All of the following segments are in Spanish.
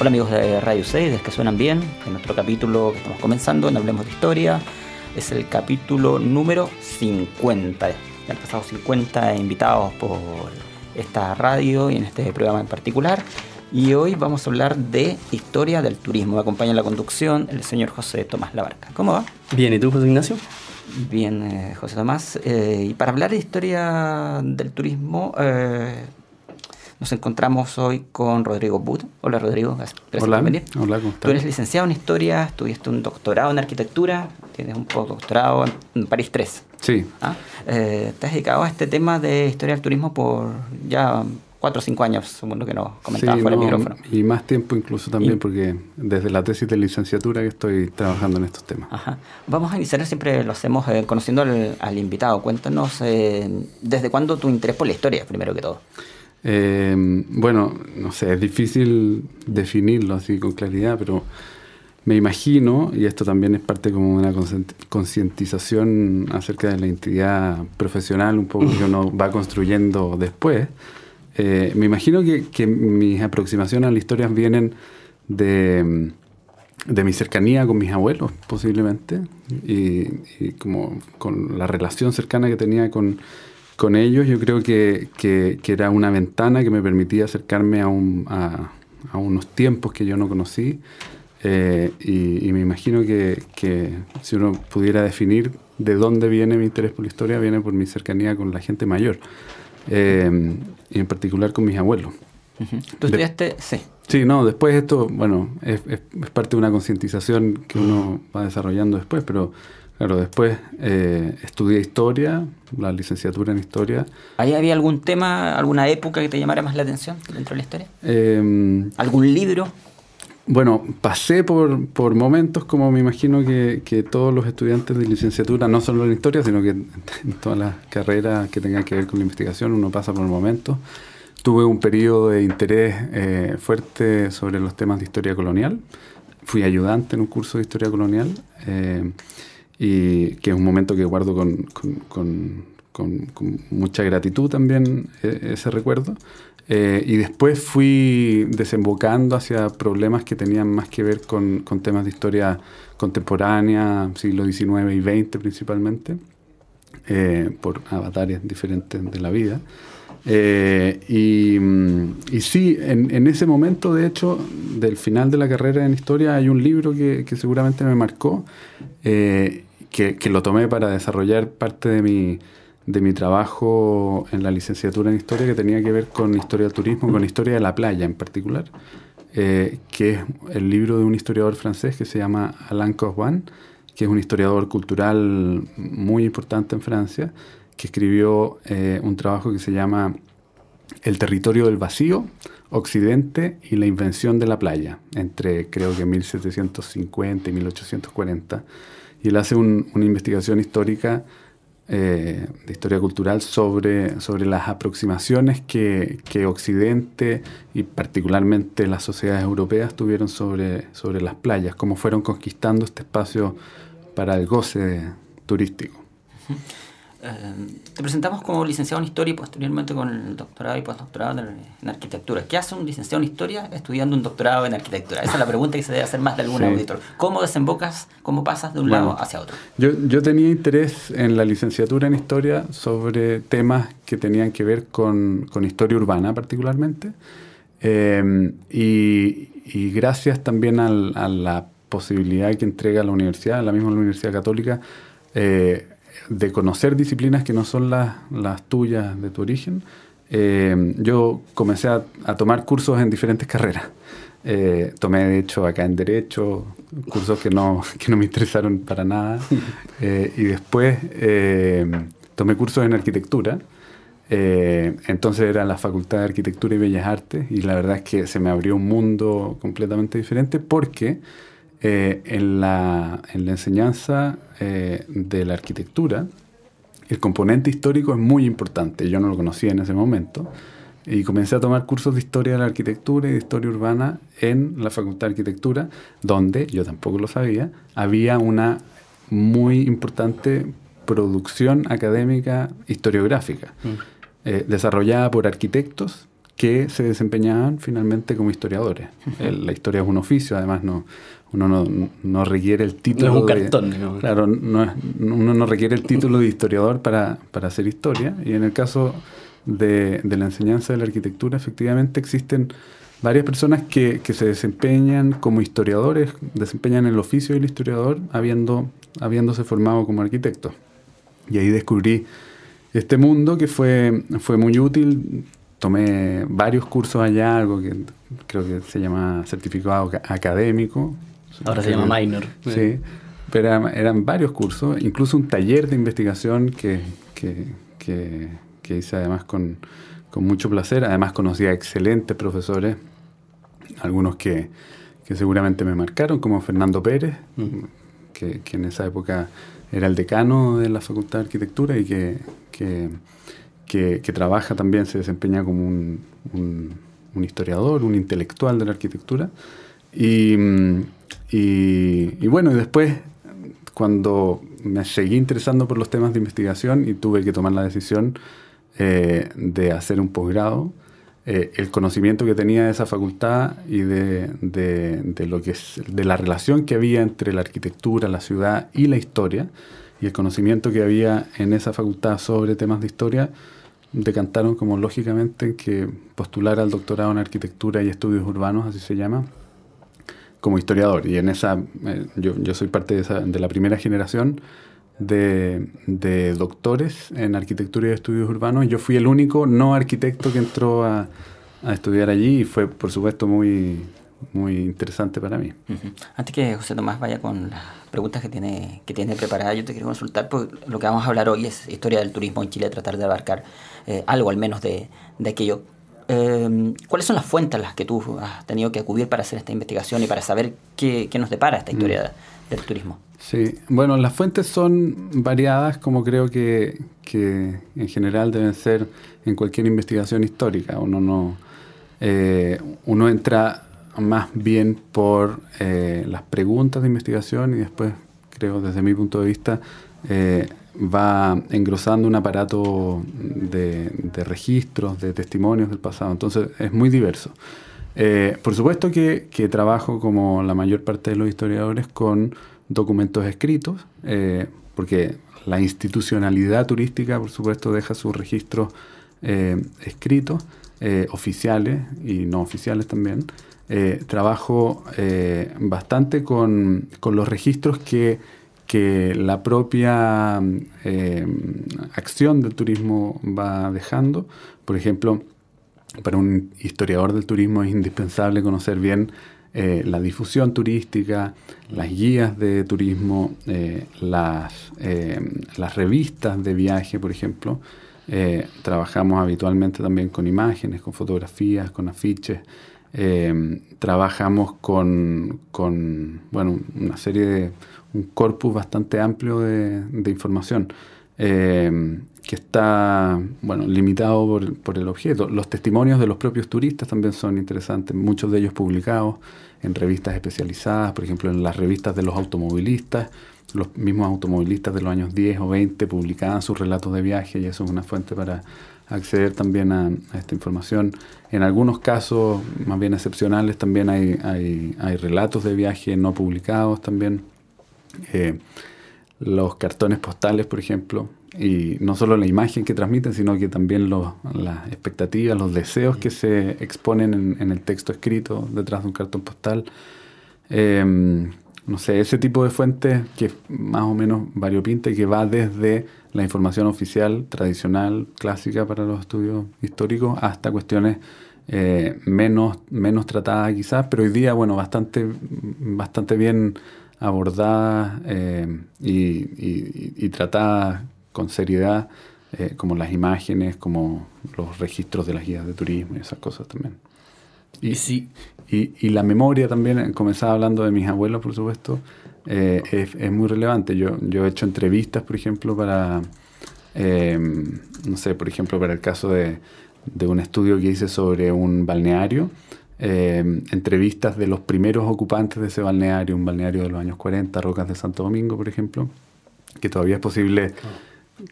Hola amigos de Radio 6, de que suenan bien, en nuestro capítulo que estamos comenzando en Hablemos de Historia, es el capítulo número 50. Ya han pasado 50 invitados por esta radio y en este programa en particular. Y hoy vamos a hablar de historia del turismo. Me acompaña en la conducción el señor José Tomás Labarca. ¿Cómo va? Bien, ¿y tú, José Ignacio? Bien, eh, José Tomás. Eh, y para hablar de historia del turismo, eh, nos encontramos hoy con Rodrigo Bud. Hola Rodrigo, gracias Hola. por venir. Hola, ¿cómo estás? Tú eres licenciado en Historia, tuviste un doctorado en Arquitectura, tienes un postdoctorado en París 3. Sí. ¿Ah? Eh, te has dedicado a este tema de Historia del Turismo por ya cuatro o cinco años, según lo que nos comentabas por el micrófono. Y más tiempo incluso también, porque desde la tesis de licenciatura que estoy trabajando en estos temas. Ajá. Vamos a iniciar, siempre lo hacemos eh, conociendo al, invitado. Cuéntanos, eh, ¿desde cuándo tu interés por la historia, primero que todo? Eh, bueno, no sé, es difícil definirlo así con claridad, pero me imagino, y esto también es parte como de una concientización acerca de la identidad profesional, un poco que uno va construyendo después, eh, me imagino que, mis aproximaciones a la historia vienen de, de, mi cercanía con mis abuelos, posiblemente, y como con la relación cercana que tenía con con ellos yo creo que, era una ventana que me permitía acercarme a, un, a, unos tiempos que yo no conocí eh, y, me imagino que, si uno pudiera definir de dónde viene mi interés por la historia, viene por mi cercanía con la gente mayor eh, y en particular con mis abuelos. ¿Tú estudiaste? sí. Sí, no, después esto, bueno, es, es parte de una concientización que uno va desarrollando después, pero Claro, después eh, estudié historia, la licenciatura en historia. ¿Ahí había algún tema, alguna época que te llamara más la atención dentro de la historia? Em, ¿Algún libro? Bueno, pasé por, por momentos como me imagino que, que, todos los estudiantes de licenciatura, no solo en historia, sino que en todas las carreras que tengan que ver con la investigación, uno pasa por momentos. Tuve un periodo de interés eh, fuerte sobre los temas de historia colonial. Fui ayudante en un curso de historia colonial. Eh, y que es un momento que guardo con, con, con, mucha gratitud también e, ese recuerdo. Eh, y después fui desembocando hacia problemas que tenían más que ver con, temas de historia contemporánea, siglo XIX y XX principalmente, eh, por avatares diferentes de la vida. Eh, y, y, sí, en, en, ese momento, de hecho, del final de la carrera en historia, hay un libro que, que seguramente me marcó que, lo tomé para desarrollar parte de mi, de mi trabajo en la licenciatura en historia que tenía que ver con historia del turismo, con historia de la playa en particular, eh, que es el libro de un historiador francés que se llama Alain Coswan, que es un historiador cultural muy importante en Francia, que escribió eh, un trabajo que se llama El territorio del vacío, Occidente y la invención de la playa, entre creo que 1750 y 1840 y él hace una investigación histórica, eh, de historia cultural, sobre, sobre las aproximaciones que, que, Occidente y particularmente las sociedades europeas tuvieron sobre, sobre las playas, cómo fueron conquistando este espacio para el goce turístico. Eh, te presentamos como licenciado en Historia y posteriormente con el doctorado y postdoctorado en, Arquitectura. ¿Qué hace un licenciado en Historia estudiando un doctorado en Arquitectura? Esa es la pregunta que se debe hacer más de algún auditor. ¿Cómo desembocas, cómo pasas de un lado hacia otro? Yo, yo tenía interés en la licenciatura en Historia sobre temas que tenían que ver con, con historia urbana particularmente. Eh, y, y, gracias también a la posibilidad que entrega la universidad, la misma Universidad Católica, eh, de conocer disciplinas que no son las, las tuyas de tu origen, eh, yo comencé a, tomar cursos en diferentes carreras. Eh, tomé, de hecho, acá en Derecho, cursos que no, que no me interesaron para nada. Eh, y después tomé cursos en arquitectura. Entonces era la Facultad de Arquitectura y Bellas Artes y la verdad es que se me abrió un mundo completamente diferente porque eh, en, la, en, la, enseñanza eh, de la arquitectura el componente histórico es muy importante. Yo no lo conocía en ese momento y comencé a tomar cursos de historia de la arquitectura y de historia urbana en la Facultad de Arquitectura, donde, yo tampoco lo sabía, había una muy importante producción académica historiográfica, mm. eh, desarrollada por arquitectos que se desempeñaban finalmente como historiadores. la historia es un oficio, además no, uno no, no requiere el título. No es un cartón, de, Claro, no uno no requiere el título de historiador para, para hacer historia. Y en el caso de, de, la enseñanza de la arquitectura, efectivamente existen varias personas que, que, se desempeñan como historiadores, desempeñan el oficio del historiador habiendo, habiéndose formado como arquitectos. Y ahí descubrí este mundo que fue, fue muy útil. Tomé varios cursos allá, algo que creo que se llama certificado académico. Ahora se llama minor. Sí, pero eran, varios cursos, incluso un taller de investigación que, que, que, hice además con, con, mucho placer. Además conocí a excelentes profesores, algunos que, que seguramente me marcaron, como Fernando Pérez, mm. que, que en esa época era el decano de la Facultad de Arquitectura y que, que, trabaja también, se desempeña como un, historiador, un intelectual de la arquitectura. Y, y, bueno, y después, cuando me seguí interesando por los temas de investigación y tuve que tomar la decisión eh, de hacer un posgrado, eh, el conocimiento que tenía de esa facultad y de, de, lo que es, de la relación que había entre la arquitectura, la ciudad y la historia, y el conocimiento que había en esa facultad sobre temas de historia, decantaron como lógicamente que postular al doctorado en arquitectura y estudios urbanos, así se llama, como historiador. Y en esa, eh, yo, yo, soy parte de, esa, de la primera generación de, doctores en arquitectura y estudios urbanos. Yo fui el único no arquitecto que entró a, estudiar allí y fue, por supuesto, muy, muy interesante para mí. Antes que José Tomás vaya con las preguntas que tiene, que tiene preparadas, yo te quiero consultar, porque lo que vamos a hablar hoy es historia del turismo en Chile, tratar de abarcar eh, algo al menos de, de aquello. Eh, ¿Cuáles son las fuentes a las que tú has tenido que acudir para hacer esta investigación y para saber qué, qué nos depara esta historia mm. del turismo? Sí, bueno, las fuentes son variadas como creo que, en general deben ser en cualquier investigación histórica. Uno no eh, uno entra más bien por eh, las preguntas de investigación y después creo desde mi punto de vista eh, va engrosando un aparato de, registros, de testimonios del pasado. Entonces es muy diverso. por supuesto que, trabajo como la mayor parte de los historiadores con documentos escritos, eh, porque la institucionalidad turística, por supuesto, deja sus registros eh, escritos, eh, oficiales y no oficiales también. Trabajo bastante con, los registros que, que la propia acción del turismo va dejando. Por ejemplo, para un historiador del turismo es indispensable conocer bien eh, la difusión turística, las guías de turismo, eh, las, eh, las revistas de viaje, por ejemplo. trabajamos habitualmente también con imágenes, con fotografías, con afiches. Trabajamos con, bueno, una serie de, un corpus bastante amplio de, de información que está bueno, limitado por, por, el objeto. Los testimonios de los propios turistas también son interesantes, muchos de ellos publicados en revistas especializadas, por ejemplo en las revistas de los automovilistas. Los mismos automovilistas de los años 10 o 20 publicaban sus relatos de viaje y eso es una fuente para acceder también a, esta información. En algunos casos, más bien excepcionales, también hay, hay, relatos de viaje no publicados también. Eh, los cartones postales, por ejemplo, y no solo la imagen que transmiten, sino que también las expectativas, los deseos que se exponen en, el texto escrito detrás de un cartón postal. Em, no sé, ese tipo de fuentes que es más o menos variopinta y que va desde la información oficial, tradicional, clásica para los estudios históricos, hasta cuestiones eh, menos, menos tratadas quizás, pero hoy día, bueno, bastante, bastante bien abordadas eh, y, y, y, tratadas con seriedad, eh, como las imágenes, como los registros de las guías de turismo y esas cosas también. Y, sí. Y, la memoria también, comenzaba hablando de mis abuelos, por supuesto, eh, es, muy relevante. Yo, yo he hecho entrevistas, por ejemplo, para, em, no sé, por ejemplo, para el caso de, de un estudio que hice sobre un balneario. Em, entrevistas de los primeros ocupantes de ese balneario, un balneario de los años 40, Rocas de Santo Domingo, por ejemplo, que todavía es posible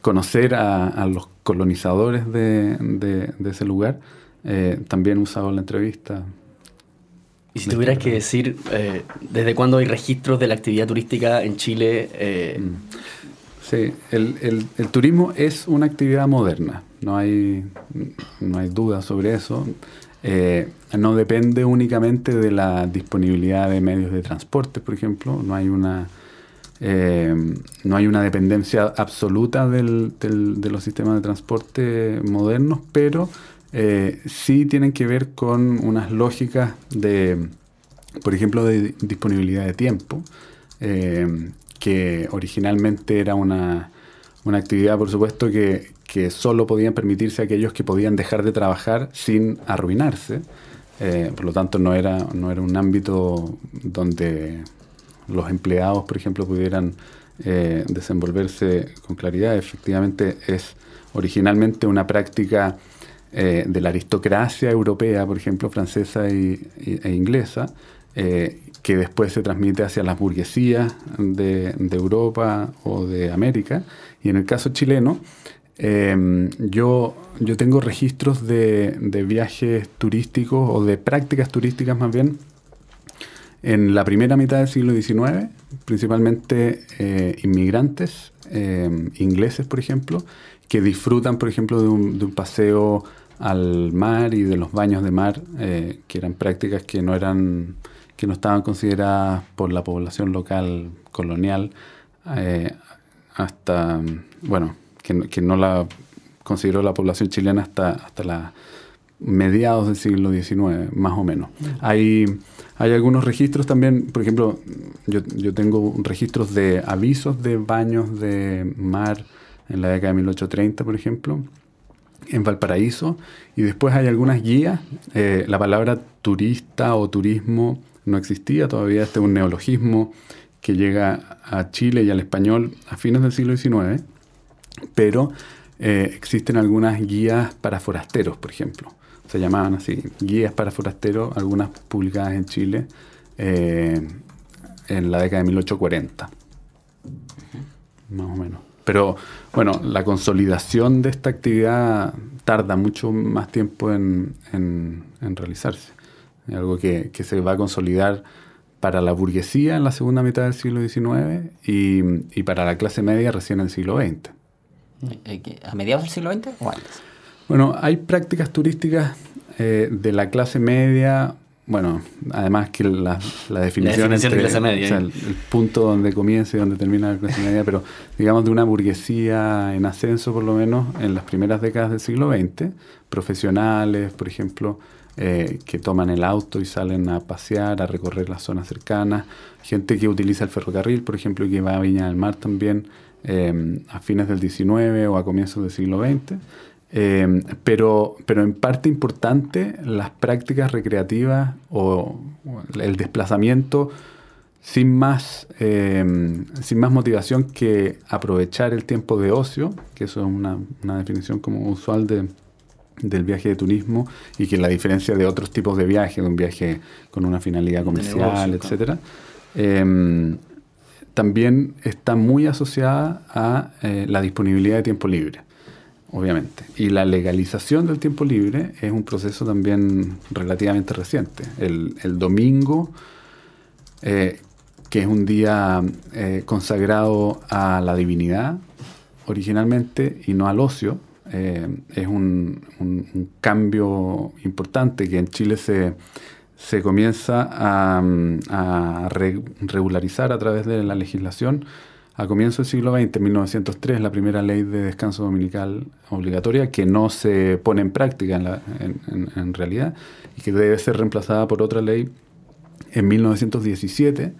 conocer a, los colonizadores de, ese lugar, eh, también usado en la entrevista. Y si tuvieras que decir, eh, ¿desde cuándo hay registros de la actividad turística en Chile? Eh? Mm. Sí, el, turismo es una actividad moderna, no hay, no hay duda sobre eso. no depende únicamente de la disponibilidad de medios de transporte, por ejemplo, no hay una eh, no hay una dependencia absoluta del, de los sistemas de transporte modernos, pero eh, sí tienen que ver con unas lógicas de, por ejemplo, de disponibilidad de tiempo, eh, que originalmente era una, una actividad, por supuesto, que, que, solo podían permitirse aquellos que podían dejar de trabajar sin arruinarse. por lo tanto, no era, no era un ámbito donde los empleados, por ejemplo, pudieran eh, desenvolverse con claridad. Efectivamente, es originalmente una práctica eh, de la aristocracia europea, por ejemplo, francesa e inglesa, eh, que después se transmite hacia las burguesías de, Europa o de América. Y en el caso chileno, yo, yo tengo registros de, de viajes turísticos o de prácticas turísticas más bien en la primera mitad del siglo XIX, principalmente eh, inmigrantes eh, ingleses, por ejemplo, que disfrutan, por ejemplo, de un, paseo al mar y de los baños de mar, eh, que eran prácticas que no eran que no estaban consideradas por la población local colonial hasta, bueno, que, que, no la consideró la población chilena hasta, hasta la mediados del siglo XIX, más o menos. Hay, hay algunos registros también, por ejemplo, yo, yo, tengo registros de avisos de baños de mar en la década de 1830, por ejemplo, en Valparaíso, y después hay algunas guías. Eh, la palabra turista o turismo no existía todavía, este es un neologismo que llega a Chile y al español a fines del siglo XIX, pero eh, existen algunas guías para forasteros, por ejemplo. Se llamaban así, guías para forasteros, algunas publicadas en Chile eh, en la década de 1840, más o menos. Pero bueno, la consolidación de esta actividad tarda mucho más tiempo en, realizarse. Es algo que, se va a consolidar para la burguesía en la segunda mitad del siglo XIX y, para la clase media recién en el siglo XX. Eh, ¿A mediados del siglo XX o antes? Bueno, hay prácticas turísticas eh, de la clase media, bueno, además que la, la definición, de clase media. O sea, el, punto donde comienza y donde termina la clase media, pero digamos de una burguesía en ascenso por lo menos en las primeras décadas del siglo XX, profesionales, por ejemplo, eh, que toman el auto y salen a pasear, a recorrer las zonas cercanas, gente que utiliza el ferrocarril, por ejemplo, y que va a Viña del Mar también eh, a fines del XIX o a comienzos del siglo XX. Em, pero, pero en parte importante las prácticas recreativas o, el desplazamiento sin más, em, sin más motivación que aprovechar el tiempo de ocio, que eso es una, una definición como usual de, del viaje de turismo y que la diferencia de otros tipos de viajes, de un viaje con una finalidad comercial, etcétera, em, también está muy asociada a eh, la disponibilidad de tiempo libre obviamente. Y la legalización del tiempo libre es un proceso también relativamente reciente. El, domingo, eh, que es un día eh, consagrado a la divinidad originalmente y no al ocio, eh, es un, cambio importante que en Chile se, se comienza a regularizar a través de la legislación a comienzos del siglo XX, en 1903, la primera ley de descanso dominical obligatoria que no se pone en práctica en, realidad y que debe ser reemplazada por otra ley en 1917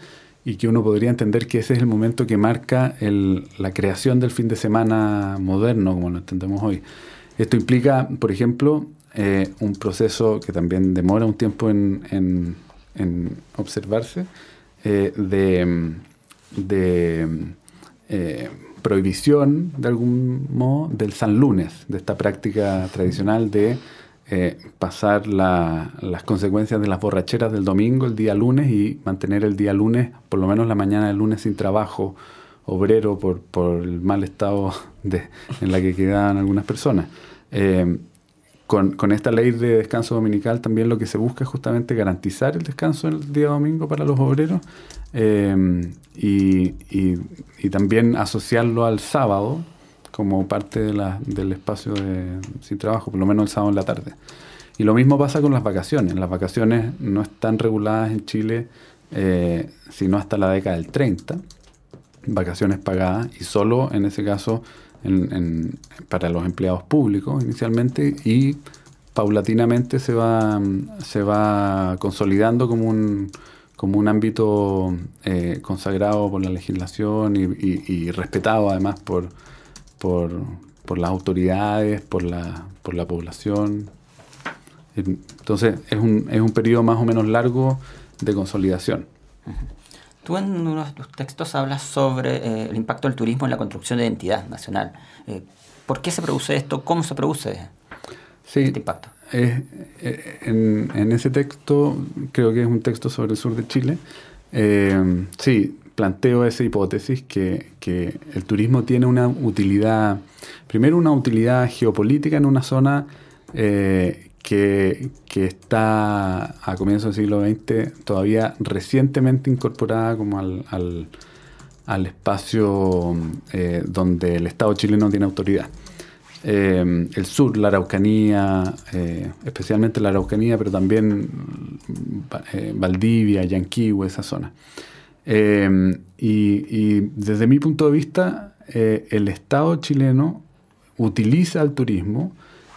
y que uno podría entender que ese es el momento que marca la creación del fin de semana moderno, como lo entendemos hoy. Esto implica, por ejemplo, eh, un proceso que también demora un tiempo en, observarse, eh, de, de eh, prohibición, de algún modo, del San Lunes, de esta práctica tradicional de eh, pasar las consecuencias de las borracheras del domingo el día lunes y mantener el día lunes, por lo menos la mañana del lunes, sin trabajo obrero por, el mal estado de, en la que quedaban algunas personas. Eh, con, esta ley de descanso dominical también lo que se busca es justamente garantizar el descanso el día domingo para los obreros eh, y, también asociarlo al sábado, como parte del espacio de, sin trabajo, por lo menos el sábado en la tarde. Y lo mismo pasa con las vacaciones. Las vacaciones no están reguladas en Chile eh, sino hasta la década del 30, vacaciones pagadas, y solo en ese caso para los empleados públicos inicialmente, y paulatinamente se va, se va consolidando como un, como un ámbito eh, consagrado por la legislación y respetado además por, por, las autoridades, por la, por la población. Entonces es un, es un periodo más o menos largo de consolidación. Tú en uno de tus textos hablas sobre eh, el impacto del turismo en la construcción de identidad nacional. Eh, ¿Por qué se produce esto? ¿Cómo se produce este impacto? Eh, en, en, ese texto, creo que es un texto sobre el sur de Chile, sí, planteo esa hipótesis que, el turismo tiene una utilidad, primero una utilidad geopolítica en una zona eh, que, está a comienzos del siglo XX todavía recientemente incorporada como al, espacio eh, donde el Estado chileno tiene autoridad. Eh, el sur, la Araucanía, especialmente la Araucanía, pero también Valdivia, Yanquihue, esa zona. Y, desde mi punto de vista, eh, el Estado chileno utiliza el turismo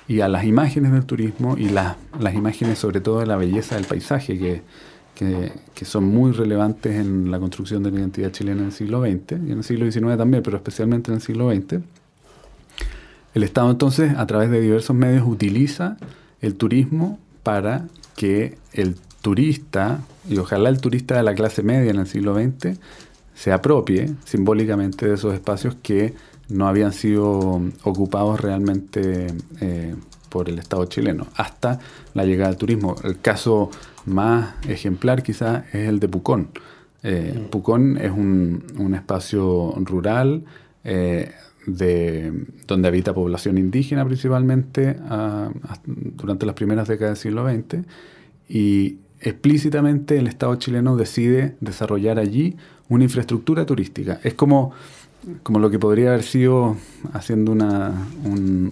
y a las imágenes del turismo y las imágenes sobre todo de la belleza del paisaje que, que, son muy relevantes en la construcción de la identidad chilena en el siglo XX y en el siglo XIX también, pero especialmente en el siglo XX. El Estado entonces, a través de diversos medios, utiliza el turismo para que el turista, y ojalá el turista de la clase media en el siglo XX, se apropie simbólicamente de esos espacios que no habían sido ocupados realmente eh, por el Estado chileno, hasta la llegada del turismo. El caso más ejemplar quizás es el de Pucón. Eh, mm. Pucón es un, espacio rural eh, de, donde habita población indígena principalmente ah, durante las primeras décadas del siglo XX y explícitamente el Estado chileno decide desarrollar allí una infraestructura turística. Es como, como lo que podría haber sido, haciendo una,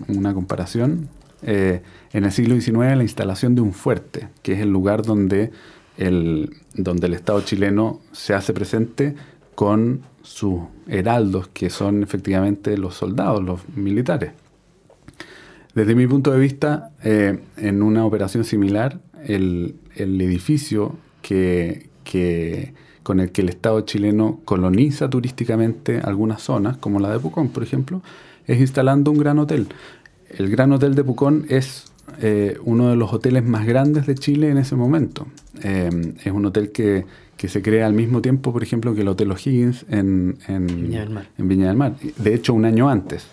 una comparación, eh, en el siglo XIX la instalación de un fuerte, que es el lugar donde el, donde el Estado chileno se hace presente con sus heraldos, que son efectivamente los soldados, los militares. Desde mi punto de vista, eh, en una operación similar, el, edificio que, con el que el Estado chileno coloniza turísticamente algunas zonas, como la de Pucón, por ejemplo, es instalando un gran hotel. El Gran Hotel de Pucón es eh, uno de los hoteles más grandes de Chile en ese momento. Eh, es un hotel que, se crea al mismo tiempo, por ejemplo, que el Hotel O'Higgins en, Viña del Mar. De hecho, un año antes.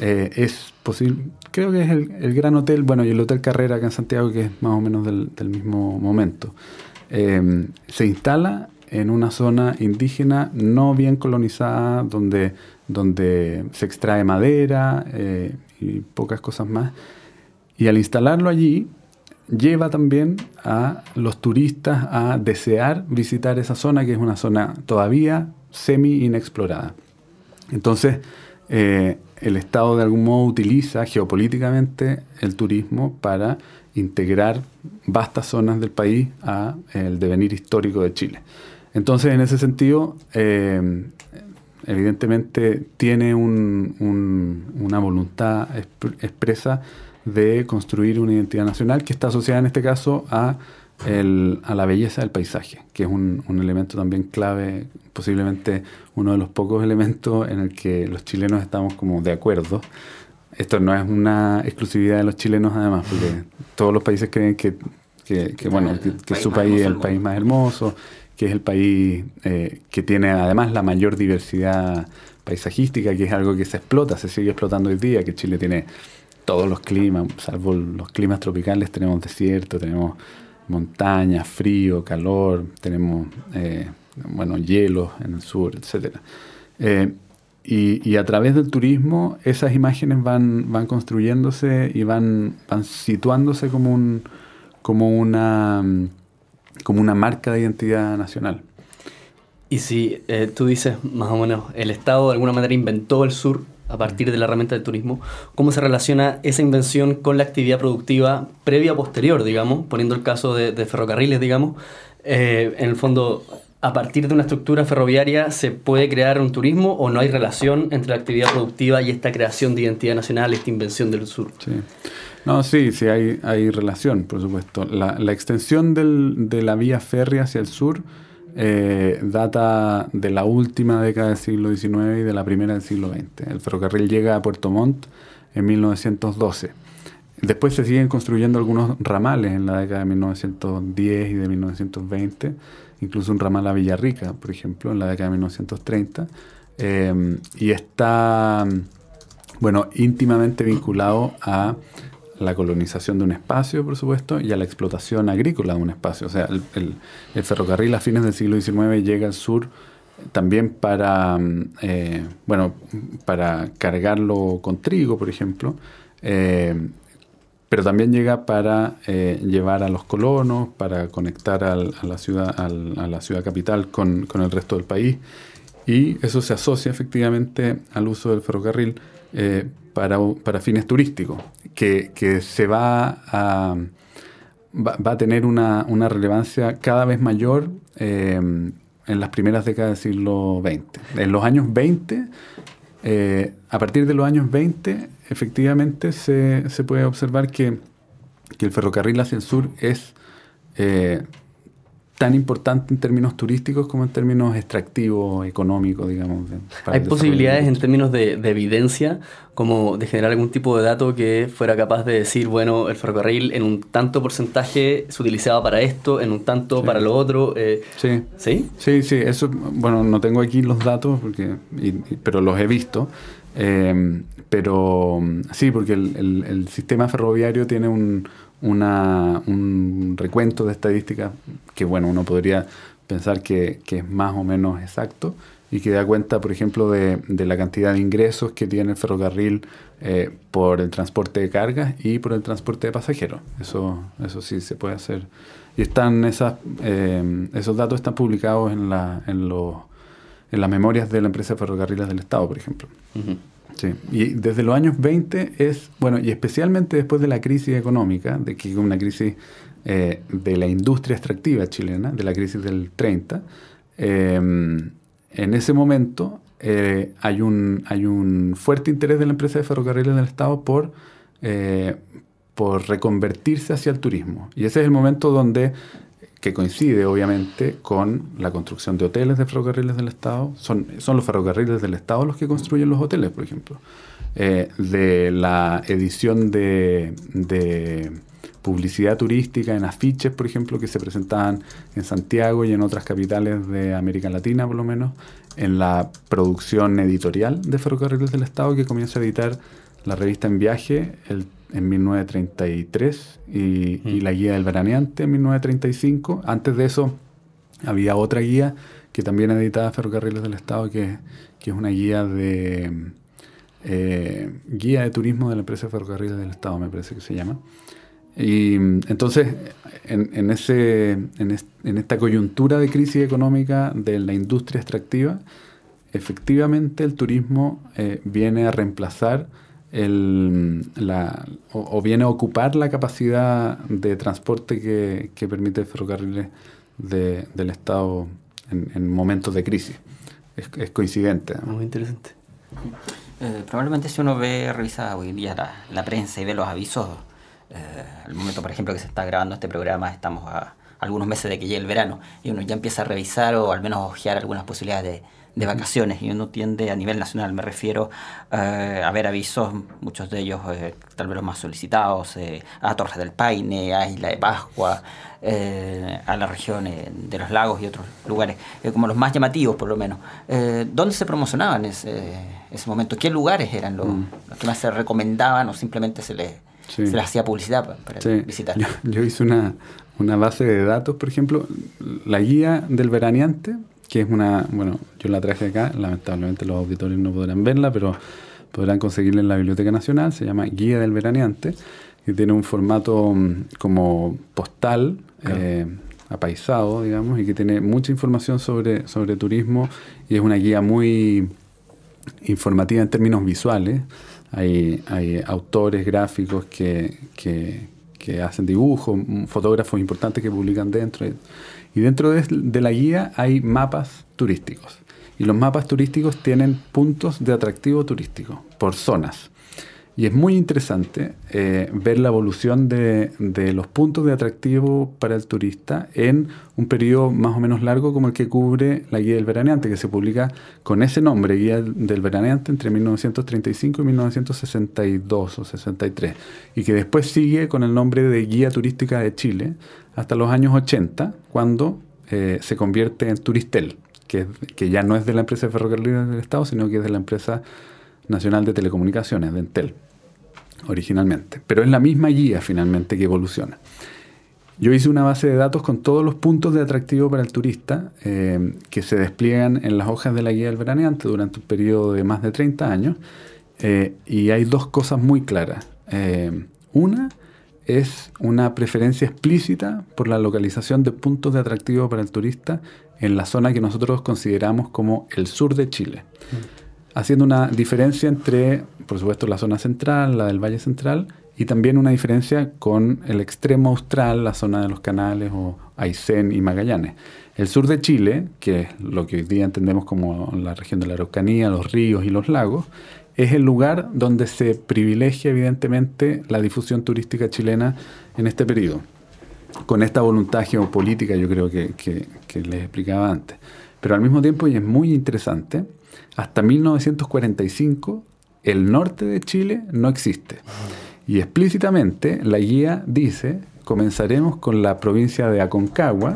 Eh, es posible, creo que es el, Gran Hotel, bueno, y el Hotel Carrera acá en Santiago, que es más o menos del, mismo momento. Se instala en una zona indígena no bien colonizada, donde, donde se extrae madera eh, y pocas cosas más. Y al instalarlo allí, lleva también a los turistas a desear visitar esa zona, que es una zona todavía semi inexplorada. Entonces, eh, el Estado de algún modo utiliza geopolíticamente el turismo para integrar vastas zonas del país a el devenir histórico de Chile. Entonces, en ese sentido, eh, evidentemente tiene una voluntad expresa de construir una identidad nacional que está asociada en este caso a a la belleza del paisaje, que es un, elemento también clave, posiblemente uno de los pocos elementos en el que los chilenos estamos como de acuerdo. Esto no es una exclusividad de los chilenos además, porque todos los países creen que, bueno, que, su país es el país más hermoso, que es el país eh, que tiene además la mayor diversidad paisajística, que es algo que se explota, se sigue explotando hoy día, que Chile tiene todos los climas, salvo los climas tropicales, tenemos desierto, tenemos montaña, frío, calor, tenemos eh, bueno, hielos en el sur, etc. Eh, y, a través del turismo esas imágenes van, van construyéndose y van, van situándose como, un, como, una, como una marca de identidad nacional. Y si eh, tú dices, más o menos, el Estado de alguna manera inventó el sur a partir de la herramienta del turismo, ¿cómo se relaciona esa invención con la actividad productiva previa o posterior, digamos, poniendo el caso de, ferrocarriles, digamos? Eh, en el fondo, a partir de una estructura ferroviaria, ¿se puede crear un turismo o no hay relación entre la actividad productiva y esta creación de identidad nacional, esta invención del sur? Sí. No, sí, sí, hay, hay relación, por supuesto. La, la extensión del, de la vía férrea hacia el sur eh, data de la última década del siglo XIX y de la primera del siglo XX. El ferrocarril llega a Puerto Montt en 1912. Después se siguen construyendo algunos ramales en la década de 1910 y de 1920, incluso un ramal a Villarrica, por ejemplo, en la década de 1930. Eh, y está, bueno, íntimamente vinculado a la colonización de un espacio, por supuesto, y a la explotación agrícola de un espacio. O sea, el, ferrocarril a fines del siglo XIX llega al sur también para, mm, eh, bueno, para cargarlo con trigo, por ejemplo, eh, pero también llega para eh, llevar a los colonos, para conectar a, la ciudad, a la ciudad capital con, con, el resto del país. Y eso se asocia efectivamente al uso del ferrocarril para, para fines turísticos, que, que se va a, va, a tener una, una, relevancia cada vez mayor eh, en las primeras décadas del siglo XX. En los años 20, eh, a partir de los años 20, efectivamente se, se puede observar que, que, el ferrocarril hacia el sur es eh, tan importante en términos turísticos como en términos extractivos, económicos, digamos. ¿Hay posibilidades en términos de, evidencia, como de generar algún tipo de dato que fuera capaz de decir, bueno, el ferrocarril en un tanto porcentaje se utilizaba para esto, en un tanto para lo otro? Eh, sí. ¿Sí? Sí, sí, eso, bueno, no tengo aquí los datos, porque, pero los he visto. Eh, pero sí, porque el sistema ferroviario tiene un una, un recuento de estadísticas que, bueno, uno podría pensar que, es más o menos exacto y que da cuenta, por ejemplo, de, la cantidad de ingresos que tiene el ferrocarril eh, por el transporte de cargas y por el transporte de pasajeros. Eso, eso sí se puede hacer. Y están esas, eh, esos datos están publicados en, la, en, en las memorias de la empresa de ferrocarriles del Estado, por ejemplo. Sí, y desde los años 20 es, bueno, y especialmente después de la crisis económica, de que una crisis eh, de la industria extractiva chilena, de la crisis del 30, em, en ese momento eh, hay, un, hay un fuerte interés de la empresa de ferrocarriles del Estado por, eh, por reconvertirse hacia el turismo. Y ese es el momento donde que coincide obviamente con la construcción de hoteles de ferrocarriles del Estado. Son, son los ferrocarriles del Estado los que construyen los hoteles, por ejemplo. Eh, de la edición de, publicidad turística en afiches, por ejemplo, que se presentaban en Santiago y en otras capitales de América Latina, por lo menos, en la producción editorial de Ferrocarriles del Estado, que comienza a editar la revista En Viaje, el en 1933 y, y, la guía del veraneante en 1935. Antes de eso había otra guía que también editaba Ferrocarriles del Estado, que, que es una guía de eh, guía de turismo de la empresa Ferrocarriles del Estado, me parece que se llama. Y entonces, en, en ese, en, en, esta coyuntura de crisis económica de la industria extractiva, efectivamente el turismo eh, viene a reemplazar el, la, o, viene a ocupar la capacidad de transporte que, que permite el ferrocarril de, del Estado en, momentos de crisis. Es, coincidente. Muy interesante. Eh, probablemente si uno ve, revisa hoy día la, prensa y ve los avisos, eh, al momento, por ejemplo, que se está grabando este programa, estamos a, algunos meses de que llegue el verano y uno ya empieza a revisar o al menos ojear algunas posibilidades de, vacaciones y uno tiende a nivel nacional, me refiero eh, a ver avisos, muchos de ellos eh, tal vez los más solicitados, eh, a Torres del Paine, a Isla de Pascua, a la región de los lagos y otros lugares, como los más llamativos por lo menos. ¿Dónde se promocionaban en ese, ese, momento? ¿Qué lugares eran los, mm. los, que más se recomendaban o simplemente se les, se hacía publicidad para, visitar? yo hice una una base de datos, por ejemplo, la guía del veraneante, que es una, bueno, yo la traje acá, lamentablemente los auditores no podrán verla, pero podrán conseguirla en la Biblioteca Nacional, se llama Guía del Veraneante, que tiene un formato mm, como postal, eh, apaisado, digamos, y que tiene mucha información sobre, sobre turismo y es una guía muy informativa en términos visuales. Hay, hay autores gráficos que, que, que hacen dibujos, fotógrafos importantes que publican dentro. Y dentro de, la guía hay mapas turísticos. Y los mapas turísticos tienen puntos de atractivo turístico por zonas. Y es muy interesante eh, ver la evolución de, los puntos de atractivo para el turista en un periodo más o menos largo como el que cubre la Guía del Veraneante, que se publica con ese nombre, Guía del Veraneante, entre 1935 y 1962 o 63, y que después sigue con el nombre de Guía Turística de Chile hasta los años 80, cuando eh, se convierte en Turistel, que, que ya no es de la empresa de ferrocarriles del Estado, sino que es de la empresa Nacional de Telecomunicaciones, de Entel, originalmente. Pero es la misma guía finalmente que evoluciona. Yo hice una base de datos con todos los puntos de atractivo para el turista eh, que se despliegan en las hojas de la guía del veraneante durante un periodo de más de 30 años. Eh, y hay dos cosas muy claras. Una es una preferencia explícita por la localización de puntos de atractivo para el turista en la zona que nosotros consideramos como el sur de Chile. Mm haciendo una diferencia entre, por supuesto, la zona central, la del Valle Central, y también una diferencia con el extremo austral, la zona de los canales o Aysén y Magallanes. El sur de Chile, que es lo que hoy día entendemos como la región de la Araucanía, los ríos y los lagos, es el lugar donde se privilegia evidentemente la difusión turística chilena en este periodo, con esta voluntad geopolítica yo creo que, que les explicaba antes. Pero al mismo tiempo, y es muy interesante, hasta 1945 el norte de Chile no existe. Y explícitamente la guía dice, comenzaremos con la provincia de Aconcagua,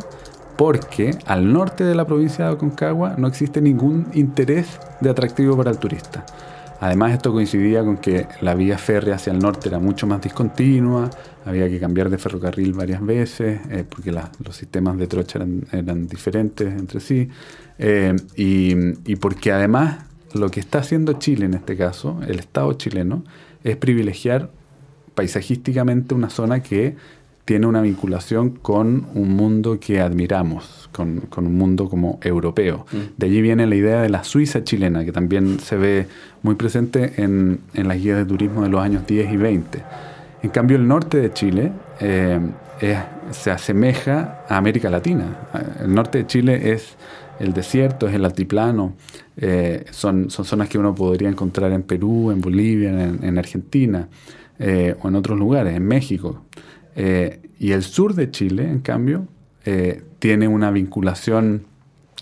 porque al norte de la provincia de Aconcagua no existe ningún interés de atractivo para el turista. Además esto coincidía con que la vía férrea hacia el norte era mucho más discontinua, había que cambiar de ferrocarril varias veces, eh, porque los sistemas de trocha eran, diferentes entre sí, eh, y, porque además lo que está haciendo Chile en este caso, el Estado chileno, es privilegiar paisajísticamente una zona que tiene una vinculación con un mundo que admiramos, con, un mundo como europeo. Mm. De allí viene la idea de la Suiza chilena, que también se ve muy presente en, en las guías de turismo de los años 10 y 20. En cambio, el norte de Chile eh, se asemeja a América Latina. El norte de Chile es el desierto, es el altiplano, eh, son, son, zonas que uno podría encontrar en Perú, en Bolivia, en, Argentina eh, o en otros lugares, en México. Eh, y el sur de Chile, en cambio, eh, tiene una vinculación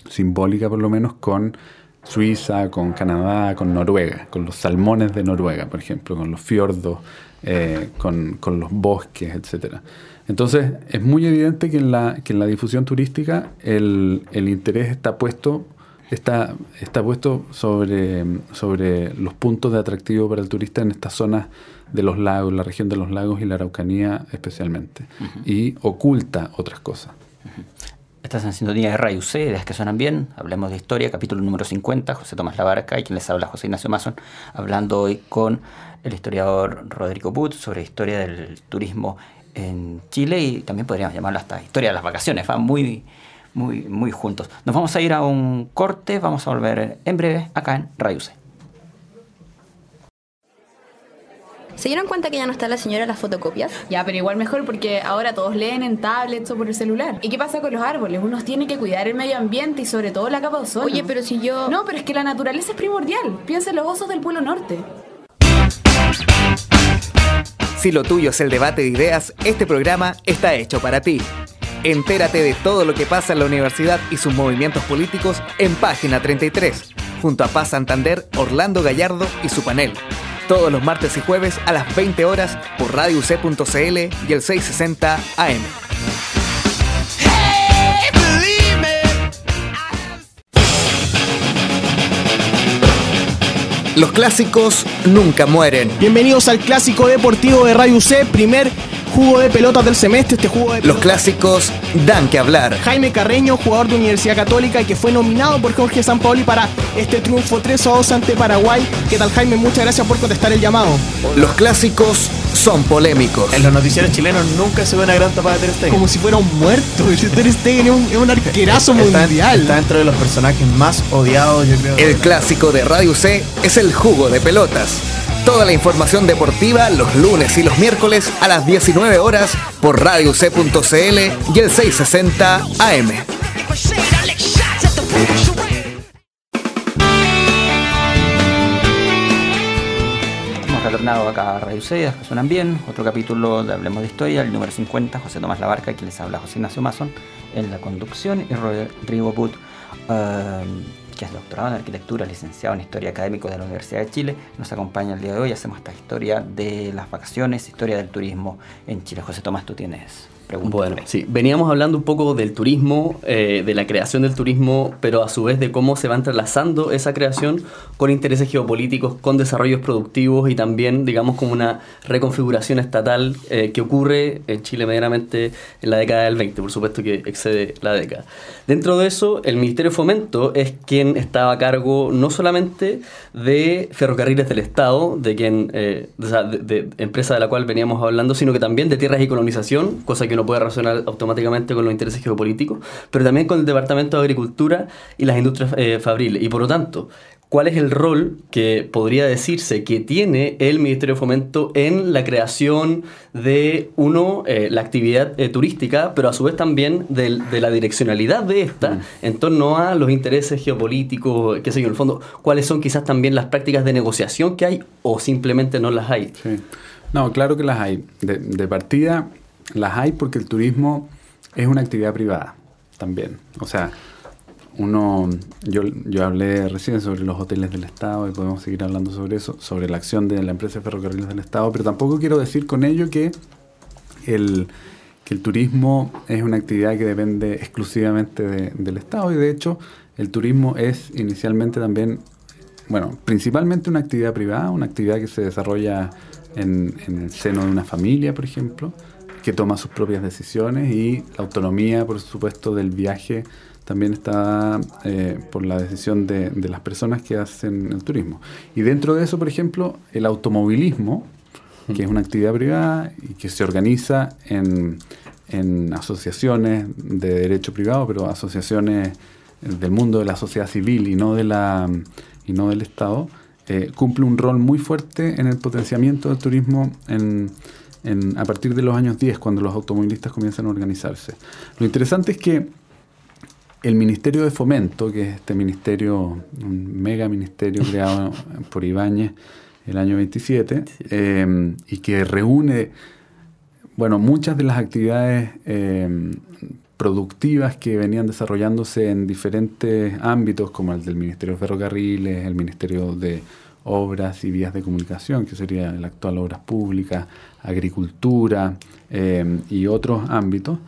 simbólica por lo menos con Suiza, con Canadá, con Noruega, con los salmones de Noruega, por ejemplo, con los fiordos, eh, con, los bosques, etc. Entonces, es muy evidente que en la, que en la difusión turística el, el interés está puesto está, está puesto sobre, sobre los puntos de atractivo para el turista en estas zonas de los lagos, la región de los lagos y la Araucanía especialmente, y oculta otras cosas. Estás en sintonía de Radio C, de que suenan bien, hablemos de historia, capítulo número 50, José Tomás Labarca y quien les habla José Ignacio Mason, hablando hoy con el historiador Rodrigo Put sobre historia del turismo en Chile y también podríamos llamarlo hasta historia de las vacaciones, va muy, muy, muy juntos. Nos vamos a ir a un corte, vamos a volver en breve acá en Radio C. ¿Se dieron cuenta que ya no está la señora las fotocopias? Ya, pero igual mejor porque ahora todos leen en tablets o por el celular. ¿Y qué pasa con los árboles? Uno tiene que cuidar el medio ambiente y sobre todo la capa de ozono. Oye, pero si yo... No, pero es que la naturaleza es primordial. Piensa en los osos del Polo Norte. Si lo tuyo es el debate de ideas, este programa está hecho para ti. Entérate de todo lo que pasa en la universidad y sus movimientos políticos en página 33, junto a Paz Santander, Orlando Gallardo y su panel. Todos los martes y jueves a las 20 horas por radiouc.cl y el 660 AM. Los clásicos nunca mueren. Bienvenidos al clásico deportivo de Radio C, primer jugo de pelotas del semestre, este jugo de Los clásicos dan que hablar. Jaime Carreño, jugador de Universidad Católica y que fue nominado por Jorge Sampaoli para este triunfo 3 a 2 ante Paraguay. ¿Qué tal Jaime? Muchas gracias por contestar el llamado. Los clásicos son polémicos. En los noticieros chilenos nunca se ve una gran tapada de Ter Stegen. Como si fuera un muerto. Ter Stegen es un, es un arquerazo Está- mundial. Está dentro de los personajes más odiados, yo creo. El clásico de Radio C es el jugo de pelotas. Toda la información deportiva los lunes y los miércoles a las 19 horas por radioc.cl y el 660 AM. Retornado acá a Radio que suenan bien. Otro capítulo de Hablemos de Historia, el número 50, José Tomás Labarca, quien les habla José Ignacio Mason, en la conducción, y Rodrigo Put, eh, que es doctorado en arquitectura, licenciado en historia académico de la Universidad de Chile, nos acompaña el día de hoy. Hacemos esta historia de las vacaciones, historia del turismo en Chile. José Tomás, tú tienes preguntas. Bueno, sí, veníamos hablando un poco del turismo, eh, de la creación del turismo, pero a su vez de cómo se va entrelazando esa creación con intereses geopolíticos, con desarrollos productivos y también, digamos, como una reconfiguración estatal eh, que ocurre en Chile medianamente en la década del 20, por supuesto que excede la década. Dentro de eso, el Ministerio de Fomento es quien estaba a cargo no solamente de ferrocarriles del Estado, de quien, eh, sea, de, de empresa de la cual veníamos hablando, sino que también de tierras y colonización, cosa que uno puede relacionar automáticamente con los intereses geopolíticos, pero también con el Departamento de Agricultura y las industrias eh, fabriles. Y por lo tanto, ¿cuál es el rol que podría decirse que tiene el Ministerio de Fomento en la creación de, uno, eh, la actividad eh, turística, pero a su vez también de, la direccionalidad de esta en torno a los intereses geopolíticos, qué sé yo, en el fondo, cuáles son quizás también las prácticas de negociación que hay o simplemente no las hay? Sí. No, claro que las hay. De, de partida, las hay porque el turismo es una actividad privada también. O sea, uno, yo, yo hablé recién sobre los hoteles del Estado y podemos seguir hablando sobre eso, sobre la acción de la empresa de ferrocarriles del Estado, pero tampoco quiero decir con ello que el, que el turismo es una actividad que depende exclusivamente de- del Estado y de hecho el turismo es inicialmente también, bueno, principalmente una actividad privada, una actividad que se desarrolla en, en el seno de una familia, por ejemplo, que toma sus propias decisiones y la autonomía, por supuesto, del viaje también está eh, por la decisión de, de las personas que hacen el turismo. Y dentro de eso, por ejemplo, el automovilismo, que es una actividad privada y que se organiza en, en asociaciones de derecho privado, pero asociaciones del mundo de la sociedad civil y no de la y no del Estado, eh, cumple un rol muy fuerte en el potenciamiento del turismo en, en- a partir de los años 10, cuando los automovilistas comienzan a organizarse. Lo interesante es que el Ministerio de Fomento, que es este ministerio, un mega ministerio creado por Ibáñez el año 27, eh, y que reúne, bueno, muchas de las actividades eh, productivas que venían desarrollándose en diferentes ámbitos, como el del Ministerio de Ferrocarriles, el Ministerio de Obras y Vías de Comunicación, que sería el actual Obras Públicas, Agricultura eh, y otros ámbitos.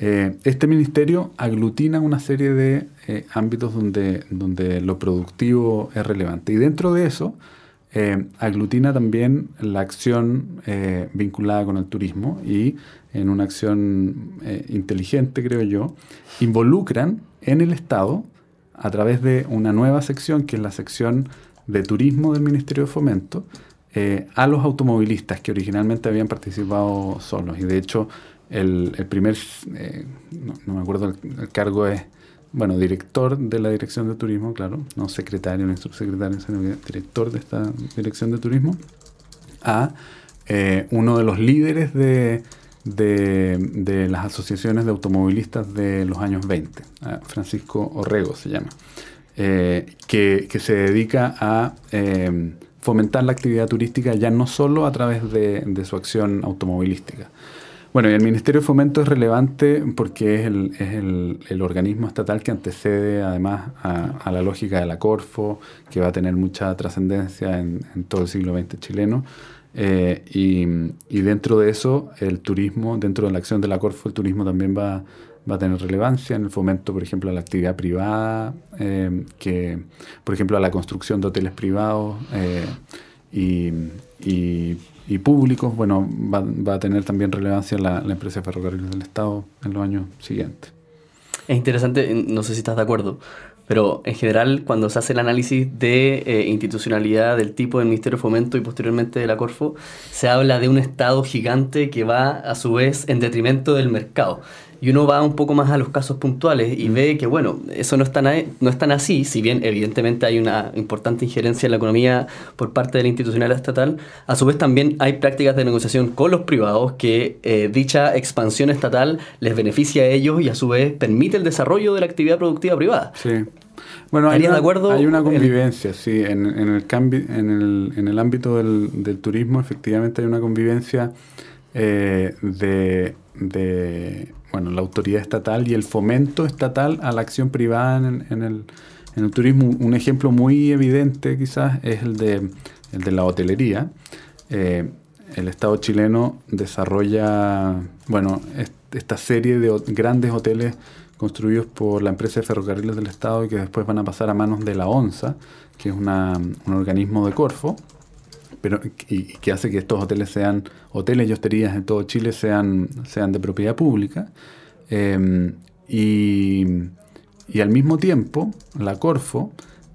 Eh, este ministerio aglutina una serie de eh, ámbitos donde, donde lo productivo es relevante. Y dentro de eso, aglutina también la acción vinculada con el turismo y en una acción inteligente, creo yo, involucran en el Estado, a través de una nueva sección, que es la sección de turismo del Ministerio de Fomento, eh, a los automovilistas que originalmente habían participado solos. Y de hecho, el, el primer, eh, no, me acuerdo, el, cargo es, bueno, director de la Dirección de Turismo, claro, no secretario ni subsecretario, sino director de esta Dirección de Turismo, a eh, uno de los líderes de, de, de las asociaciones de automovilistas de los años 20, a Francisco Orrego se llama, eh, que, que se dedica a eh, fomentar la actividad turística ya no solo a través de, de su acción automovilística. Bueno, y el Ministerio de Fomento es relevante porque es el, es el, el organismo estatal que antecede además a, a, la lógica de la Corfo, que va a tener mucha trascendencia en, en, todo el siglo XX chileno. Eh, y, y, dentro de eso, el turismo, dentro de la acción de la Corfo, el turismo también va, va a tener relevancia en el fomento, por ejemplo, a la actividad privada, eh, que, por ejemplo, a la construcción de hoteles privados eh, y, públicos. Bueno, va, va, a tener también relevancia la, la empresa de ferrocarriles del Estado en los años siguientes. Es interesante, no sé si estás de acuerdo, pero en general, cuando se hace el análisis de eh, institucionalidad del tipo del Ministerio de Fomento y posteriormente de la Corfo, se habla de un Estado gigante que va a su vez en detrimento del mercado. Y uno va un poco más a los casos puntuales y ve que, bueno, eso no es, tan, no es tan así, si bien evidentemente hay una importante injerencia en la economía por parte de la institucionalidad estatal, a su vez también hay prácticas de negociación con los privados que eh, dicha expansión estatal les beneficia a ellos y a su vez permite el desarrollo de la actividad productiva privada. Sí. Bueno, hay una, de acuerdo hay una convivencia, el... sí. En, en, el cambio, en, el, en el ámbito del, del, turismo, efectivamente hay una convivencia eh, de, de, bueno, la autoridad estatal y el fomento estatal a la acción privada en, en, el, en el turismo. Un ejemplo muy evidente, quizás, es el de, el de la hotelería. Eh, el Estado chileno desarrolla, bueno, esta serie de grandes hoteles construidos por la empresa de ferrocarriles del Estado y que después van a pasar a manos de la ONSA, que es una, un organismo de Corfo, pero, y, que hace que estos hoteles sean, hoteles y hosterías en todo Chile sean, sean de propiedad pública. Eh, y, y, al mismo tiempo, la Corfo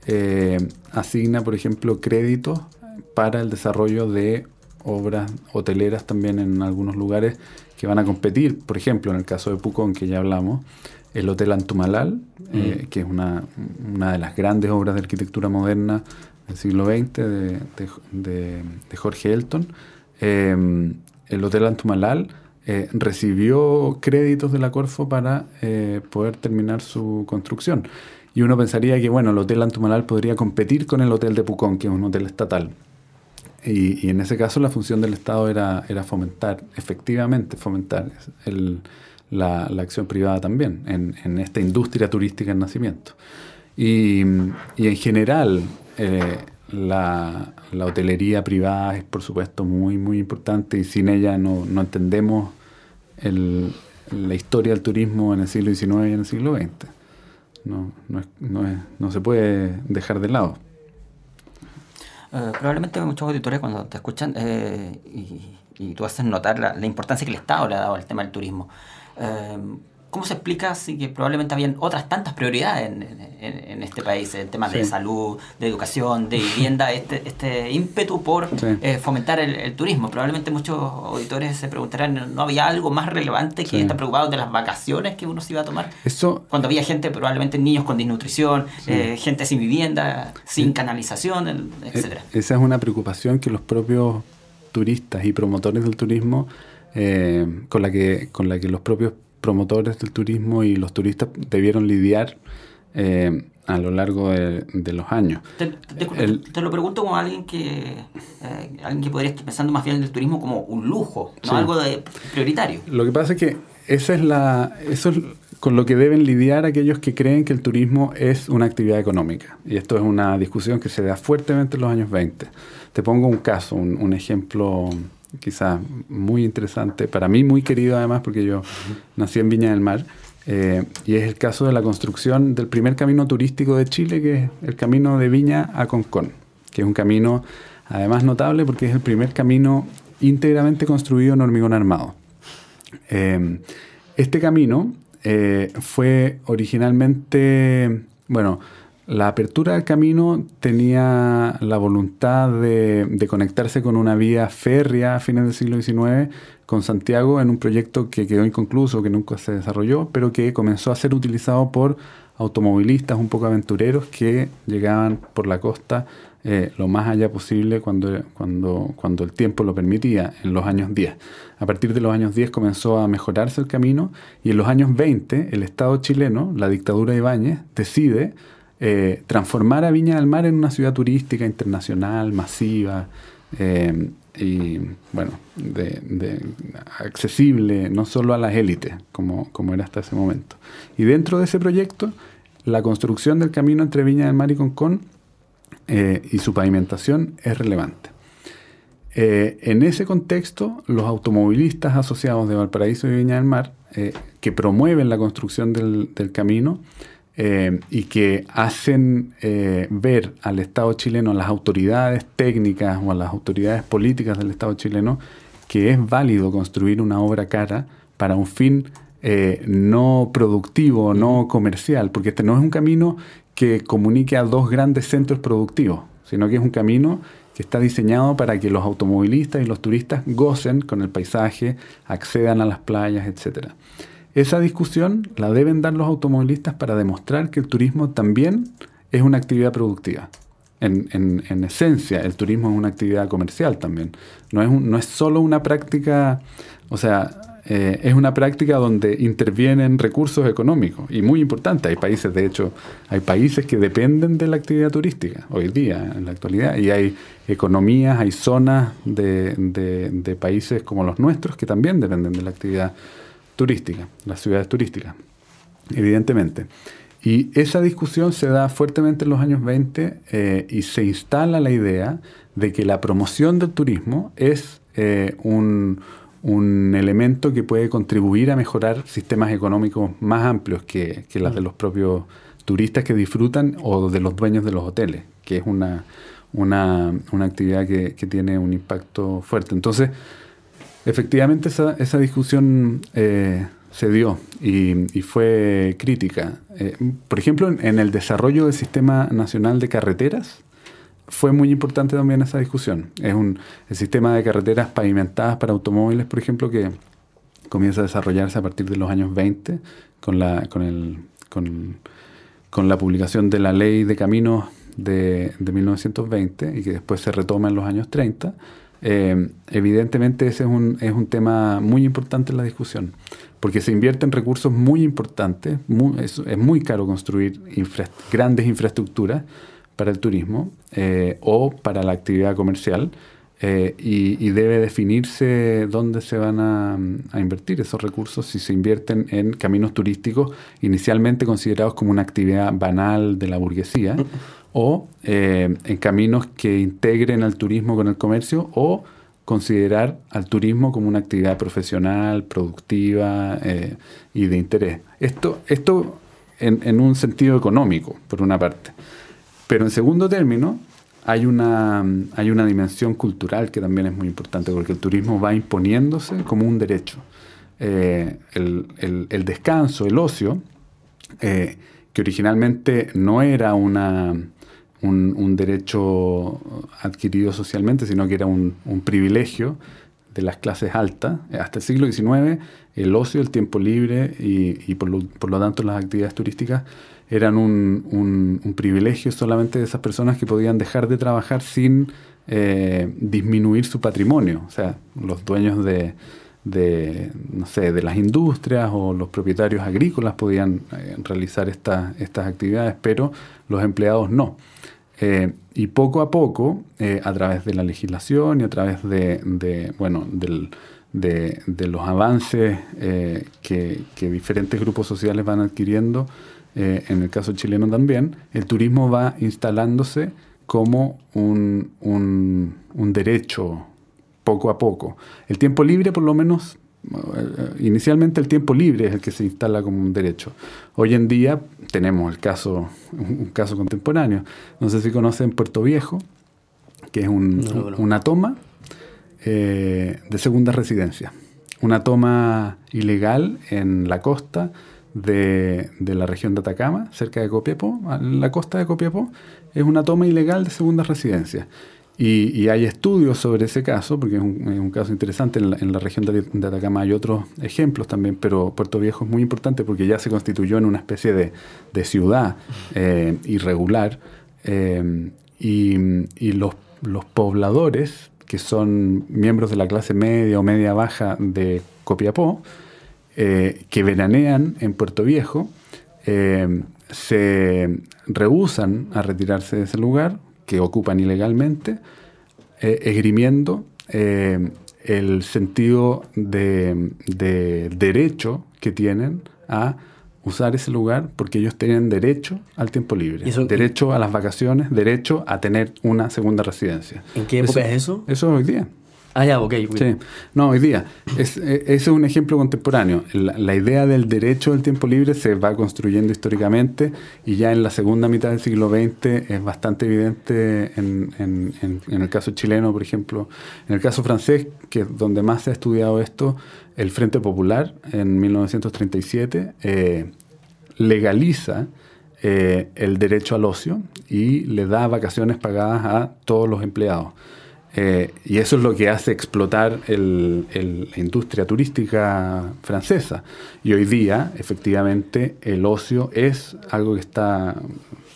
eh, asigna, por ejemplo, créditos para el desarrollo de obras hoteleras también en algunos lugares que van a competir, por ejemplo, en el caso de Pucón, que ya hablamos, el Hotel Antumalal, mm. eh, que es una, una, de las grandes obras de arquitectura moderna del siglo XX de, de, de, de Jorge Elton. Eh, el Hotel Antumalal eh, recibió créditos de la Corfo para eh, poder terminar su construcción. Y uno pensaría que bueno, el Hotel Antumalal podría competir con el Hotel de Pucón, que es un hotel estatal. Y, y en ese caso la función del Estado era, era fomentar, efectivamente fomentar el, la, la, acción privada también en, en, esta industria turística en nacimiento. Y, y en general, eh, la, la, hotelería privada es por supuesto muy, muy importante y sin ella no, no entendemos la historia del turismo en el siglo XIX y en el siglo XX. No, no, no, se puede dejar de lado. Uh, probablemente muchos auditores cuando te escuchan eh, y, tú haces notar la, la, importancia que el Estado le ha dado al tema del turismo. Uh, ¿Cómo se explica si que probablemente habían otras tantas prioridades en, en, en este país? El tema sí. de salud, de educación, de vivienda, este, este ímpetu por sí. eh, fomentar el, el, turismo. Probablemente muchos auditores se preguntarán, ¿no había algo más relevante que sí. estar preocupados de las vacaciones que uno se iba a tomar? Eso, Cuando había gente, probablemente niños con desnutrición, eh, gente sin vivienda, sin canalización, etc. Esa es una preocupación que los propios turistas y promotores del turismo, eh, con, la que, con la que los propios promotores del turismo y los turistas debieron lidiar eh, a lo largo de, de los años. Te, El, te, lo pregunto como alguien que eh, alguien que podría estar pensando más bien en el turismo como un lujo, no sí. algo de prioritario. Lo que pasa es que esa es la eso es con lo que deben lidiar aquellos que creen que el turismo es una actividad económica. Y esto es una discusión que se da fuertemente en los años 20. Te pongo un caso, un, un ejemplo quizás muy interesante, para mí muy querido además porque yo nací en Viña del Mar, eh, y es el caso de la construcción del primer camino turístico de Chile, que es el camino de Viña a Concón, que es un camino además notable porque es el primer camino íntegramente construido en hormigón armado. Eh, este camino eh, fue originalmente, bueno, la apertura del camino tenía la voluntad de, conectarse con una vía férrea a fines del siglo XIX con Santiago en un proyecto que quedó inconcluso, que nunca se desarrolló, pero que comenzó a ser utilizado por automovilistas un poco aventureros que llegaban por la costa eh, lo más allá posible cuando, cuando, cuando el tiempo lo permitía, en los años 10. A partir de los años 10 comenzó a mejorarse el camino y en los años 20 el Estado chileno, la dictadura de Ibáñez, decide eh, transformar a Viña del Mar en una ciudad turística internacional, masiva, eh, y bueno, accesible no solo a las élites, como, como era hasta ese momento. Y dentro de ese proyecto, la construcción del camino entre Viña del Mar y Concón eh, y su pavimentación es relevante. En ese contexto, los automovilistas asociados de Valparaíso y Viña del Mar, que promueven la construcción del camino, eh, y que hacen eh, ver al Estado chileno, a las autoridades técnicas o a las autoridades políticas del Estado chileno, que es válido construir una obra cara para un fin eh, no productivo, no comercial, porque este no es un camino que comunique a dos grandes centros productivos, sino que es un camino que está diseñado para que los automovilistas y los turistas gocen con el paisaje, accedan a las playas, etcétera. Esa discusión la deben dar los automovilistas para demostrar que el turismo también es una actividad productiva. En, en, en esencia, el turismo es una actividad comercial también. No es, no es solo una práctica, o sea, eh, es una práctica donde intervienen recursos económicos y muy importante. Hay países, de hecho, hay países que dependen de la actividad turística hoy día, en la actualidad, y hay economías, hay zonas de, de, de países como los nuestros que también dependen de la actividad turística, las ciudades turísticas, evidentemente. Y esa discusión se da fuertemente en los años 20 eh, y se instala la idea de que la promoción del turismo es eh, un, un, elemento que puede contribuir a mejorar sistemas económicos más amplios que, que las de los propios turistas que disfrutan o de los dueños de los hoteles, que es una, una, una actividad que, que tiene un impacto fuerte. Entonces, Efectivamente, esa, discusión eh, se dio y, fue crítica. Eh, por ejemplo, en, el desarrollo del Sistema Nacional de Carreteras, fue muy importante también esa discusión. Es un el sistema de carreteras pavimentadas para automóviles, por ejemplo, que comienza a desarrollarse a partir de los años 20 con la, publicación de la Ley de Caminos de 1920 y que después se retoma en los años 30 eh, evidentemente ese es un, es un tema muy importante en la discusión, porque se invierten recursos muy importantes, muy, es, muy caro construir grandes infraestructuras para el turismo eh, o para la actividad comercial. Eh, y, y, debe definirse dónde se van a, invertir esos recursos si se invierten en caminos turísticos inicialmente considerados como una actividad banal de la burguesía o eh, en caminos que integren al turismo con el comercio o considerar al turismo como una actividad profesional, productiva eh, y de interés. Esto, esto en, en, un sentido económico, por una parte. Pero en segundo término, hay una, hay una dimensión cultural que también es muy importante, porque el turismo va imponiéndose como un derecho. Eh, el, el, descanso, el ocio, que originalmente no era una, un, un, derecho adquirido socialmente, sino que era un, privilegio de las clases altas. Hasta el siglo XIX, el ocio, el tiempo libre y, y por, lo, tanto las actividades turísticas eran un, un, privilegio solamente de esas personas que podían dejar de trabajar sin eh, disminuir su patrimonio. O sea, los dueños de, de, no sé, de las industrias o los propietarios agrícolas podían eh, realizar esta, estas actividades, pero los empleados no. Eh, y poco a poco, eh, a través de la legislación y a través de, bueno, de, los avances que, diferentes grupos sociales van adquiriendo, en el caso chileno también, el turismo va instalándose como un, un derecho poco a poco. El tiempo libre, por lo menos, inicialmente el tiempo libre es el que se instala como un derecho. Hoy en día tenemos el caso, un caso contemporáneo. No sé si conocen Puerto Viejo, que es un, no, no. una toma eh, de segunda residencia. Una toma ilegal en la costa de, de, la región de Atacama, cerca de Copiapó. La costa de Copiapó es una toma ilegal de segunda residencia. Y, hay estudios sobre ese caso, porque es un, caso interesante. En la, región de, de, Atacama hay otros ejemplos también, pero Puerto Viejo es muy importante porque ya se constituyó en una especie de, ciudad eh, irregular. Eh, y, los, pobladores, que son miembros de la clase media o media baja de Copiapó, eh, que veranean en Puerto Viejo, se rehusan a retirarse de ese lugar que ocupan ilegalmente, eh, esgrimiendo eh, el sentido de, de derecho que tienen a usar ese lugar porque ellos tienen derecho al tiempo libre, ¿Y eso- derecho a las vacaciones, derecho a tener una segunda residencia. ¿En qué época es eso? Eso es hoy día. Ah, ya, ok. Sí, no, hoy día. Es, eh, ese es un ejemplo contemporáneo. La, la idea del derecho al tiempo libre se va construyendo históricamente y ya en la segunda mitad del siglo XX es bastante evidente en, en- en- en el caso chileno, por ejemplo. En el caso francés, que es donde más se ha estudiado esto, el Frente Popular en 1937 eh, legaliza eh, el derecho al ocio y le da vacaciones pagadas a todos los empleados. Eh, y eso es lo que hace explotar el- el- la industria turística francesa. Y hoy día, efectivamente, el ocio es algo que está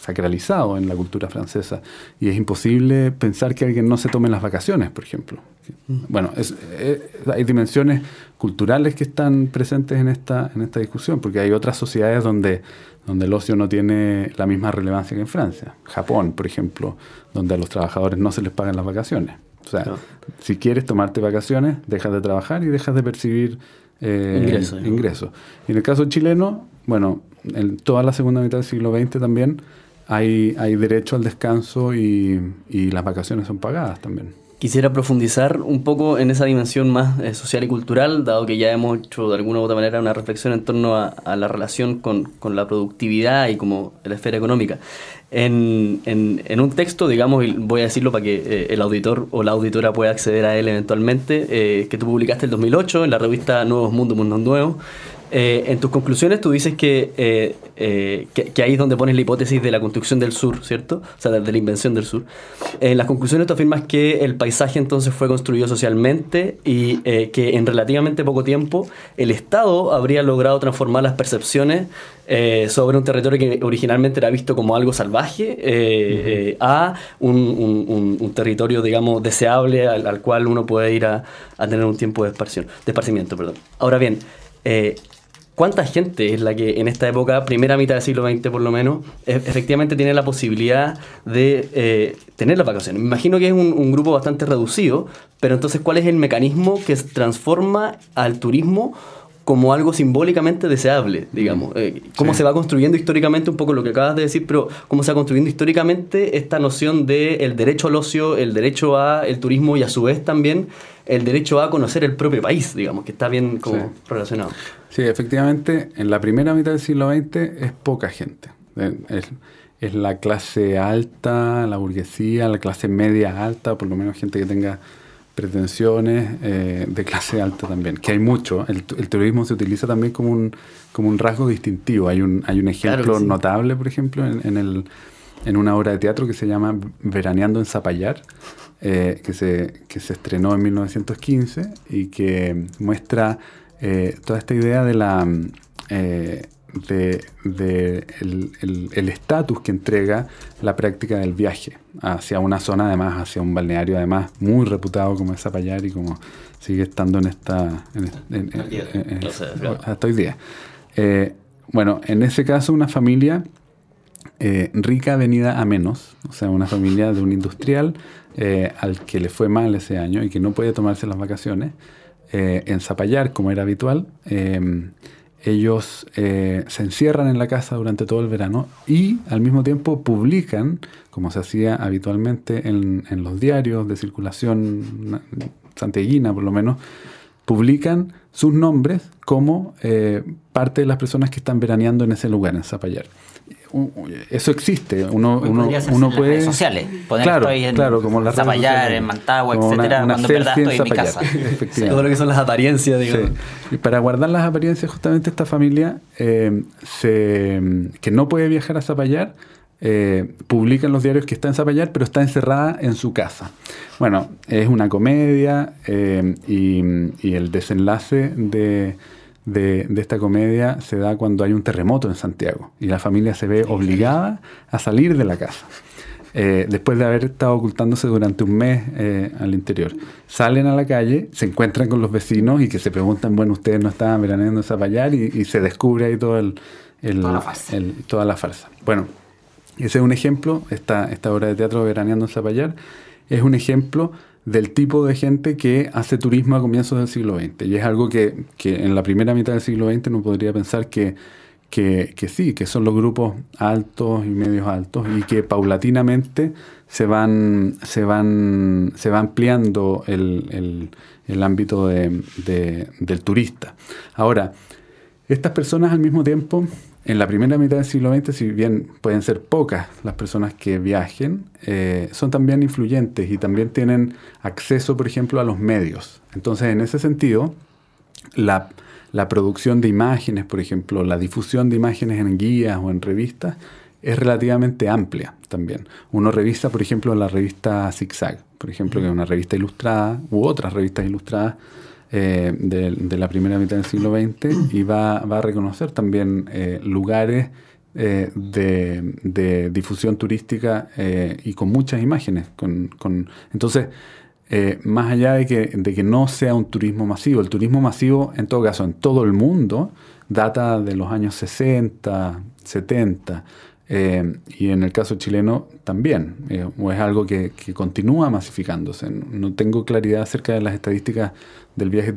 sacralizado en la cultura francesa. Y es imposible pensar que alguien no se tome las vacaciones, por ejemplo. Bueno, es- eh, hay dimensiones culturales que están presentes en esta, en esta discusión, porque hay otras sociedades donde, donde el ocio no tiene la misma relevancia que en Francia. Japón, por ejemplo, donde a los trabajadores no se les pagan las vacaciones. O sea, si quieres tomarte vacaciones, dejas de trabajar y dejas de percibir eh, Ingresos. Y en el caso chileno, bueno, en toda la segunda mitad del siglo XX también hay, hay derecho al descanso y, y las vacaciones son pagadas también. Quisiera profundizar un poco en esa dimensión más eh, social y cultural, dado que ya hemos hecho de alguna u otra manera una reflexión en torno a, a la relación con, con la productividad y como la esfera económica. En, en- en un texto, digamos, y voy a decirlo para que eh, el auditor o la auditora pueda acceder a él eventualmente, eh, que tú publicaste en 2008 en la revista Nuevos Mundos, Mundos Nuevos, eh, en tus conclusiones tú dices que, eh, eh, que, que ahí es donde pones la hipótesis de la construcción del sur, ¿cierto? O sea, de, de la invención del sur. En las conclusiones tú afirmas que el paisaje entonces fue construido socialmente y que en relativamente poco tiempo el Estado habría logrado transformar las percepciones sobre un territorio que originalmente era visto como algo salvaje a un, un- un- un territorio, digamos, deseable al, al cual uno puede ir a, a tener un tiempo de, esparción, de esparcimiento. Perdón. Ahora bien, eh, ¿Cuánta gente es la que en esta época, primera mitad del siglo XX por lo menos, e- efectivamente tiene la posibilidad de eh, tener las vacaciones? Me imagino que es un, un grupo bastante reducido, pero entonces, ¿cuál es el mecanismo que transforma al turismo como algo simbólicamente deseable, digamos? Eh, ¿Cómo Sí. se va construyendo históricamente, un poco lo que acabas de decir, pero cómo se va construyendo históricamente esta noción de el derecho al ocio, el derecho a el turismo y a su vez también el derecho a conocer el propio país, digamos, que está bien como Sí. relacionado? Sí, efectivamente, en la primera mitad del siglo XX es poca gente. Eh, Es, es la clase alta, la burguesía, la clase media alta, por lo menos gente que tenga pretensiones eh, de clase alta también, que hay mucho. El, el turismo se utiliza también como un, como un rasgo distintivo. Hay un, hay un ejemplo Claro que sí. notable, por ejemplo, en, en el, en una obra de teatro que se llama Veraneando en Zapallar, eh, que, se, que se estrenó en 1915 y que muestra eh, toda esta idea de la mm, eh, de, de el- estatus que entrega la práctica del viaje hacia una zona además, hacia un balneario además muy reputado como es Zapallar y como sigue estando en esta en, en- en- hasta hoy día. Eh, bueno, en ese caso una familia eh, rica venida a menos, o sea, una familia de un industrial eh, al que le fue mal ese año y que no puede tomarse las vacaciones, eh, en Zapallar, como era habitual, eh, ellos eh, se encierran en la casa durante todo el verano y al mismo tiempo publican, como se hacía habitualmente en, en los diarios de circulación na- santiaguina por lo menos, publican sus nombres como eh, parte de las personas que están veraneando en ese lugar, en Zapallar. Eso existe, uno, uno, puede... redes sociales. Poner claro, estoy en claro, como las Zapallar, en Mantagua, Como una- etcétera, una cuando en verdad selfie en estoy en mi casa. efectivamente. Todo lo que son las apariencias, digamos. Sí. Y para guardar las apariencias, justamente esta familia eh, se- que no puede viajar a Zapallar, eh, publica en los diarios que está en Zapallar, pero está encerrada en su casa. Bueno, es una comedia eh, y, y el desenlace de, de- de esta comedia se da cuando hay un terremoto en Santiago y la familia se ve obligada a salir de la casa. eh, después de haber estado ocultándose durante un mes eh, al interior. Salen a la calle, se encuentran con los vecinos y que se preguntan, bueno, ustedes no estaban veraneando en Zapallar y, y se descubre ahí todo el, el- Toda la farsa. el- toda la farsa. Bueno, Ese es un ejemplo, esta, esta obra de teatro Veraneando en Zapallar, es un ejemplo del tipo de gente que hace turismo a comienzos del siglo XX. Y es algo que, que en la primera mitad del siglo XX no podría pensar que, que, que, sí, que son los grupos altos y medios altos y que paulatinamente se van, se van, se va ampliando el, el, el ámbito de, de, del turista. Ahora, estas personas al mismo tiempo en la primera mitad del siglo XX, si bien pueden ser pocas las personas que viajen, eh, son también influyentes y también tienen acceso, por ejemplo, a los medios. Entonces, en ese sentido, la, la producción de imágenes, por ejemplo, la difusión de imágenes en guías o en revistas, es relativamente amplia también. Uno revisa, por ejemplo, la revista Zigzag, por ejemplo, que es una revista ilustrada, u otras revistas ilustradas eh, de, la primera mitad del siglo XX y va, va a reconocer también eh, lugares eh, de, de, difusión turística y con muchas imágenes. Con, con, entonces, más allá de que, de que no sea un turismo masivo, el turismo masivo, en todo caso, en todo el mundo, data de los años 60, 70. Eh, y en el caso chileno también, eh, o es algo que, continúa masificándose. No tengo claridad acerca de las estadísticas del viaje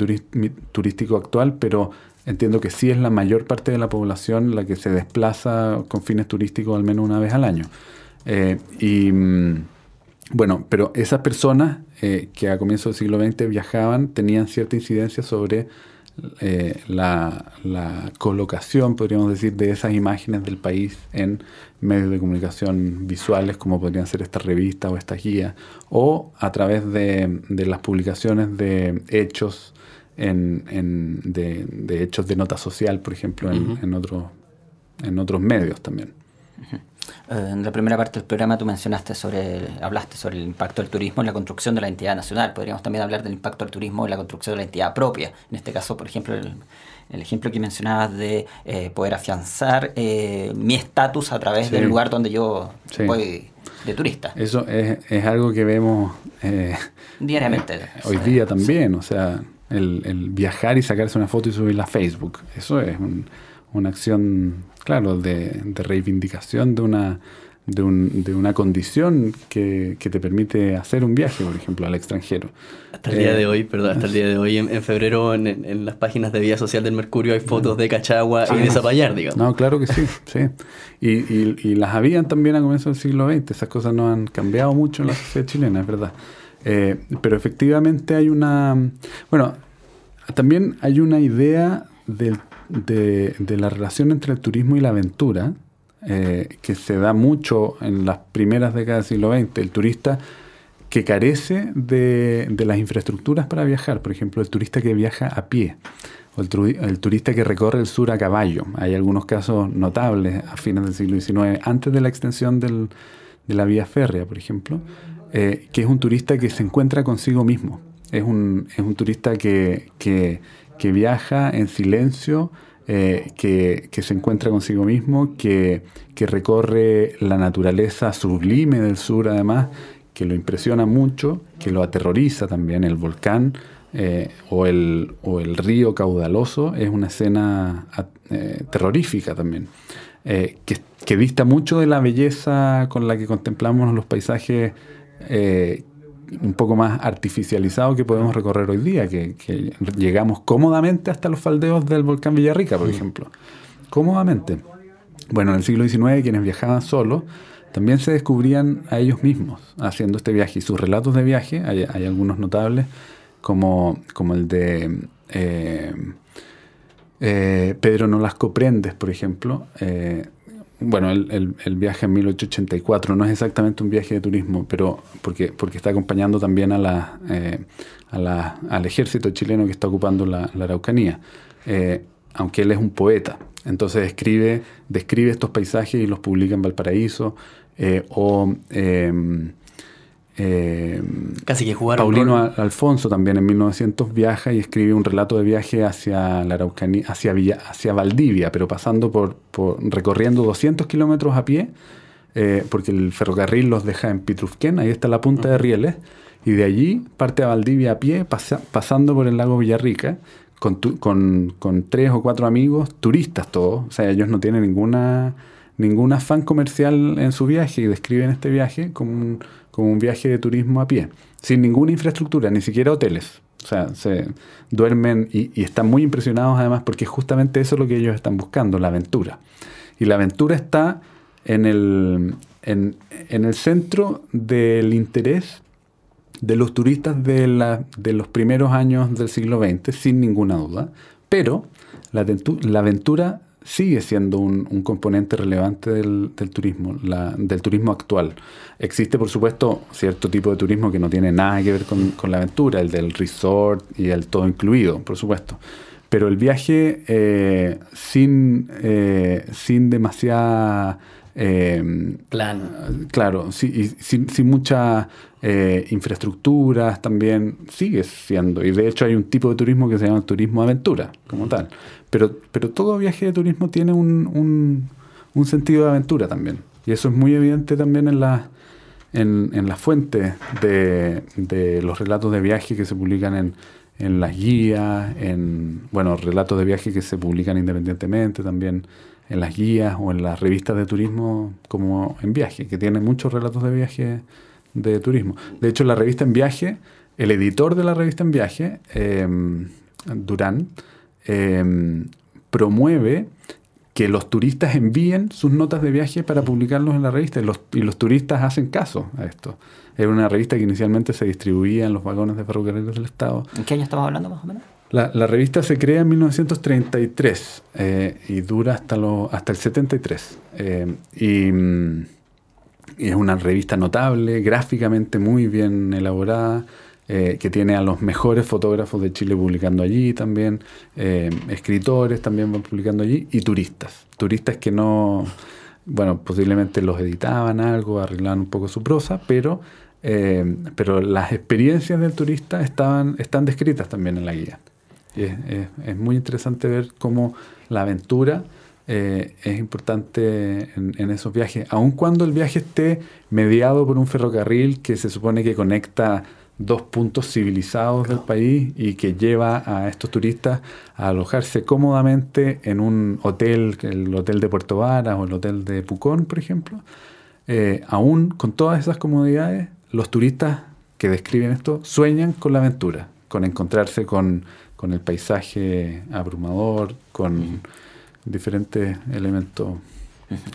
turístico actual, pero entiendo que sí es la mayor parte de la población la que se desplaza con fines turísticos al menos una vez al año. Eh, y bueno, pero esas personas que a comienzos del siglo XX viajaban tenían cierta incidencia sobre eh, la, la, colocación, podríamos decir, de esas imágenes del país en medios de comunicación visuales, como podrían ser estas revistas o estas guías, o a través de, de las publicaciones de hechos, en, en de, de, hechos de nota social, por ejemplo, en, uh -huh. en, otro, en otros medios también. Uh -huh. En la primera parte del programa tú mencionaste sobre, hablaste sobre el impacto del turismo en la construcción de la entidad nacional. Podríamos también hablar del impacto del turismo en la construcción de la entidad propia. En este caso, por ejemplo, el, el ejemplo que mencionabas de eh, poder afianzar eh, mi estatus a través sí. del lugar donde yo sí. voy de turista. Eso es, es algo que vemos eh, diariamente. hoy día también, o sea, el, el, viajar y sacarse una foto y subirla a Facebook. Eso es un, una acción claro, de, de reivindicación de una, de, un, de, una condición que, que, te permite hacer un viaje, por ejemplo, al extranjero. Hasta el eh, día de hoy, perdón, hasta el día de hoy, en, en febrero, en, en, las páginas de Vía Social del Mercurio hay fotos de Cachagua y de Zapallar, digamos. No, claro que sí, sí. Y, y, y, las habían también a comienzos del siglo XX, esas cosas no han cambiado mucho en la sociedad chilena, es verdad. Eh, pero efectivamente hay una... Bueno, también hay una idea del de, la relación entre el turismo y la aventura, eh, que se da mucho en las primeras décadas del siglo XX. El turista que carece de, de, las infraestructuras para viajar, por ejemplo, el turista que viaja a pie, o el, el, turista que recorre el sur a caballo. Hay algunos casos notables a fines del siglo XIX, antes de la extensión del, de la vía férrea, por ejemplo, eh, que es un turista que se encuentra consigo mismo. Es un, es un turista que, que que viaja en silencio, eh, que, que, se encuentra consigo mismo, que, que, recorre la naturaleza sublime del sur además, que lo impresiona mucho, que lo aterroriza también. El volcán eh, o, el, o, el, río caudaloso es una escena eh, terrorífica también, que, que, dista mucho de la belleza con la que contemplamos los paisajes un poco más artificializado que podemos recorrer hoy día, que, que, llegamos cómodamente hasta los faldeos del volcán Villarrica, por ejemplo. Cómodamente. Bueno, en el siglo XIX quienes viajaban solos también se descubrían a ellos mismos haciendo este viaje y sus relatos de viaje, hay, hay algunos notables, como, como el de eh, eh, Pedro Nolasco Prendes, por ejemplo, eh, bueno, el, el, viaje en 1884 no es exactamente un viaje de turismo, pero porque, porque está acompañando también a la, eh, a la, al ejército chileno que está ocupando la, Araucanía, eh, aunque él es un poeta. Entonces escribe, describe estos paisajes y los publica en Valparaíso, eh, o eh, Casi que jugaron Paulino Alfonso también en 1900 viaja y escribe un relato de viaje hacia la Araucanía, hacia, Villa, hacia Valdivia, pero pasando por, por recorriendo 200 kilómetros a pie, eh, porque el ferrocarril los deja en Pitrufquén, ahí está la punta de Rieles, y de allí parte a Valdivia a pie, pasa, pasando por el lago Villarrica, con, tu, con, con, tres o cuatro amigos, turistas todos, o sea, ellos no tienen ninguna ningún afán comercial en su viaje y describen este viaje como un, como un viaje de turismo a pie, sin ninguna infraestructura, ni siquiera hoteles. O sea, se duermen y, están muy impresionados además porque justamente eso es lo que ellos están buscando, la aventura. Y la aventura está en el, en, en el centro del interés de los turistas de, la, de los primeros años del siglo XX, sin ninguna duda, pero la, la aventura sigue siendo un, un componente relevante del, del turismo, la- del turismo actual. Existe, por supuesto, cierto tipo de turismo que no tiene nada que ver con, con la aventura, el del resort y el todo incluido, por supuesto. Pero el viaje eh, sin, eh, sin demasiada... eh, Plan. Claro, sí, y sin, sin muchas eh, infraestructuras también sigue siendo. Y de hecho hay un tipo de turismo que se llama turismo aventura, como tal. Pero, pero todo viaje de turismo tiene un, un, un sentido de aventura también. Y eso es muy evidente también en las en, en las fuentes de, de los relatos de viaje que se publican en, en las guías, en bueno, relatos de viaje que se publican independientemente también en las guías o en las revistas de turismo como en viaje, que tienen muchos relatos de viaje de turismo. De hecho, la revista en viaje, el editor de la revista en viaje, eh, Durán, eh, promueve que los turistas envíen sus notas de viaje para publicarlos en la revista y los, y los turistas hacen caso a esto. Era una revista que inicialmente se distribuía en los vagones de ferrocarriles del Estado. ¿En qué año estamos hablando más o menos? La, la revista se crea en 1933 eh, y dura hasta, lo, hasta el 73. Eh, y, mm, y es una revista notable, gráficamente muy bien elaborada, eh, que tiene a los mejores fotógrafos de Chile publicando allí también, eh, escritores también van publicando allí, y turistas. Turistas que no, bueno, posiblemente los editaban algo, arreglaban un poco su prosa, pero, eh, pero las experiencias del turista estaban, están descritas también en la guía. Y es, es- muy interesante ver cómo la aventura es importante en, en esos viajes, aun cuando el viaje esté mediado por un ferrocarril que se supone que conecta dos puntos civilizados del país y que lleva a estos turistas a alojarse cómodamente en un hotel, el hotel de Puerto Varas o el hotel de Pucón, por ejemplo. Eh, aún con todas esas comodidades, los turistas que describen esto sueñan con la aventura, con encontrarse con, con el paisaje abrumador, con diferentes elementos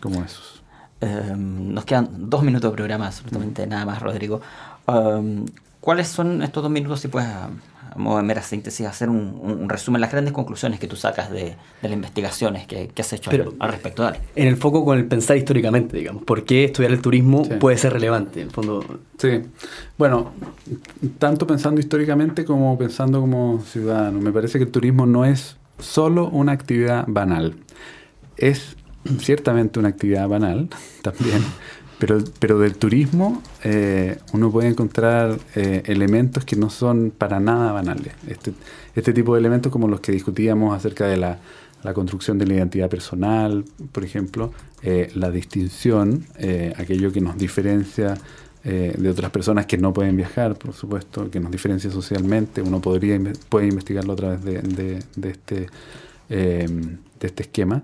como esos. Eh, nos quedan dos minutos de programa, absolutamente nada más, Rodrigo. Um, ¿Cuáles son estos dos minutos, si puedes, a, a modo de mera síntesis, hacer un, un- un resumen, las grandes conclusiones que tú sacas de, de las investigaciones que, que has hecho Pero- al, al respecto? Dale. En el foco con el pensar históricamente, digamos. ¿Por qué estudiar el turismo Sí. puede ser relevante? En el fondo, Sí, bueno, tanto pensando históricamente como pensando como ciudadano, me parece que el turismo no es solo una actividad banal. Es ciertamente una actividad banal también, pero, pero del turismo eh, uno puede encontrar eh, elementos que no son para nada banales. Este, este tipo de elementos como los que discutíamos acerca de la, construcción de la identidad personal, por ejemplo, eh, la distinción, eh, aquello que nos diferencia eh, de otras personas que no pueden viajar, por supuesto, que nos diferencia socialmente. Uno podría puede investigarlo a través de, este, de este esquema.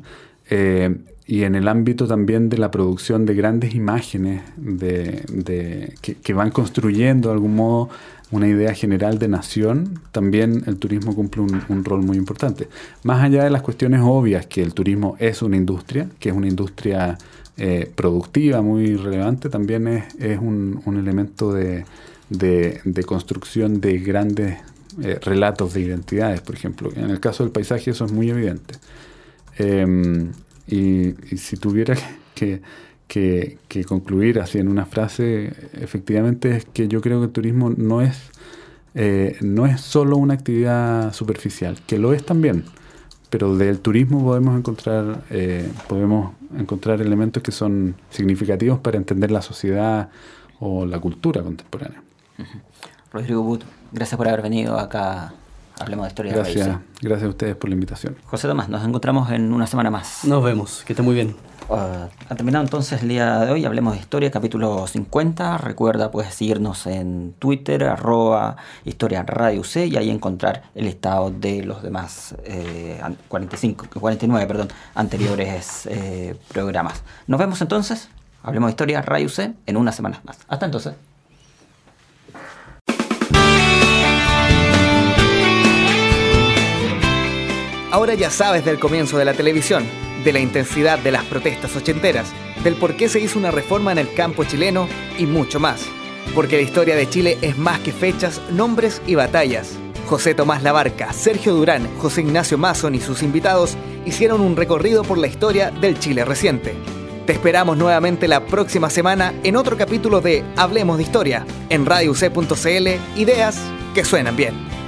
Y en el ámbito también de la producción de grandes imágenes de, de- que, que van construyendo de algún modo una idea general de nación, también el turismo cumple un, un rol muy importante. Más allá de las cuestiones obvias que el turismo es una industria, que es una industria eh, productiva muy relevante, también es, es un, un elemento de, de- de construcción de grandes eh, relatos de identidades, por ejemplo. En el caso del paisaje eso es muy evidente. Eh, y, y si tuviera que, que- concluir así en una frase, efectivamente es que yo creo que el turismo no es, eh, no es solo una actividad superficial, que lo es también, pero del turismo podemos encontrar, eh, podemos encontrar elementos que son significativos para entender la sociedad o la cultura contemporánea. Rodrigo But, gracias por haber venido acá. Hablemos de historia de Gracias, raíces. gracias a ustedes por la invitación. José Tomás, nos encontramos en una semana más. nos vemos. Que esté muy bien. uh, ha terminado entonces el día de hoy. Hablemos de historia, capítulo 50. Recuerda, puedes seguirnos en Twitter, arroba historia radio C, y ahí encontrar el listado de los demás eh, 45, 49 perdón, anteriores eh, programas. Nos vemos entonces. Hablemos de historia radio C en unas semanas más. Hasta entonces. Ahora ya sabes del comienzo de la televisión, de la intensidad de las protestas ochenteras, del por qué se hizo una reforma en el campo chileno y mucho más. Porque la historia de Chile es más que fechas, nombres y batallas. José Tomás Labarca, Sergio Durán, José Ignacio Mason y sus invitados hicieron un recorrido por la historia del Chile reciente. Te esperamos nuevamente la próxima semana en otro capítulo de Hablemos de Historia, en radioc.cl, ideas que suenan bien.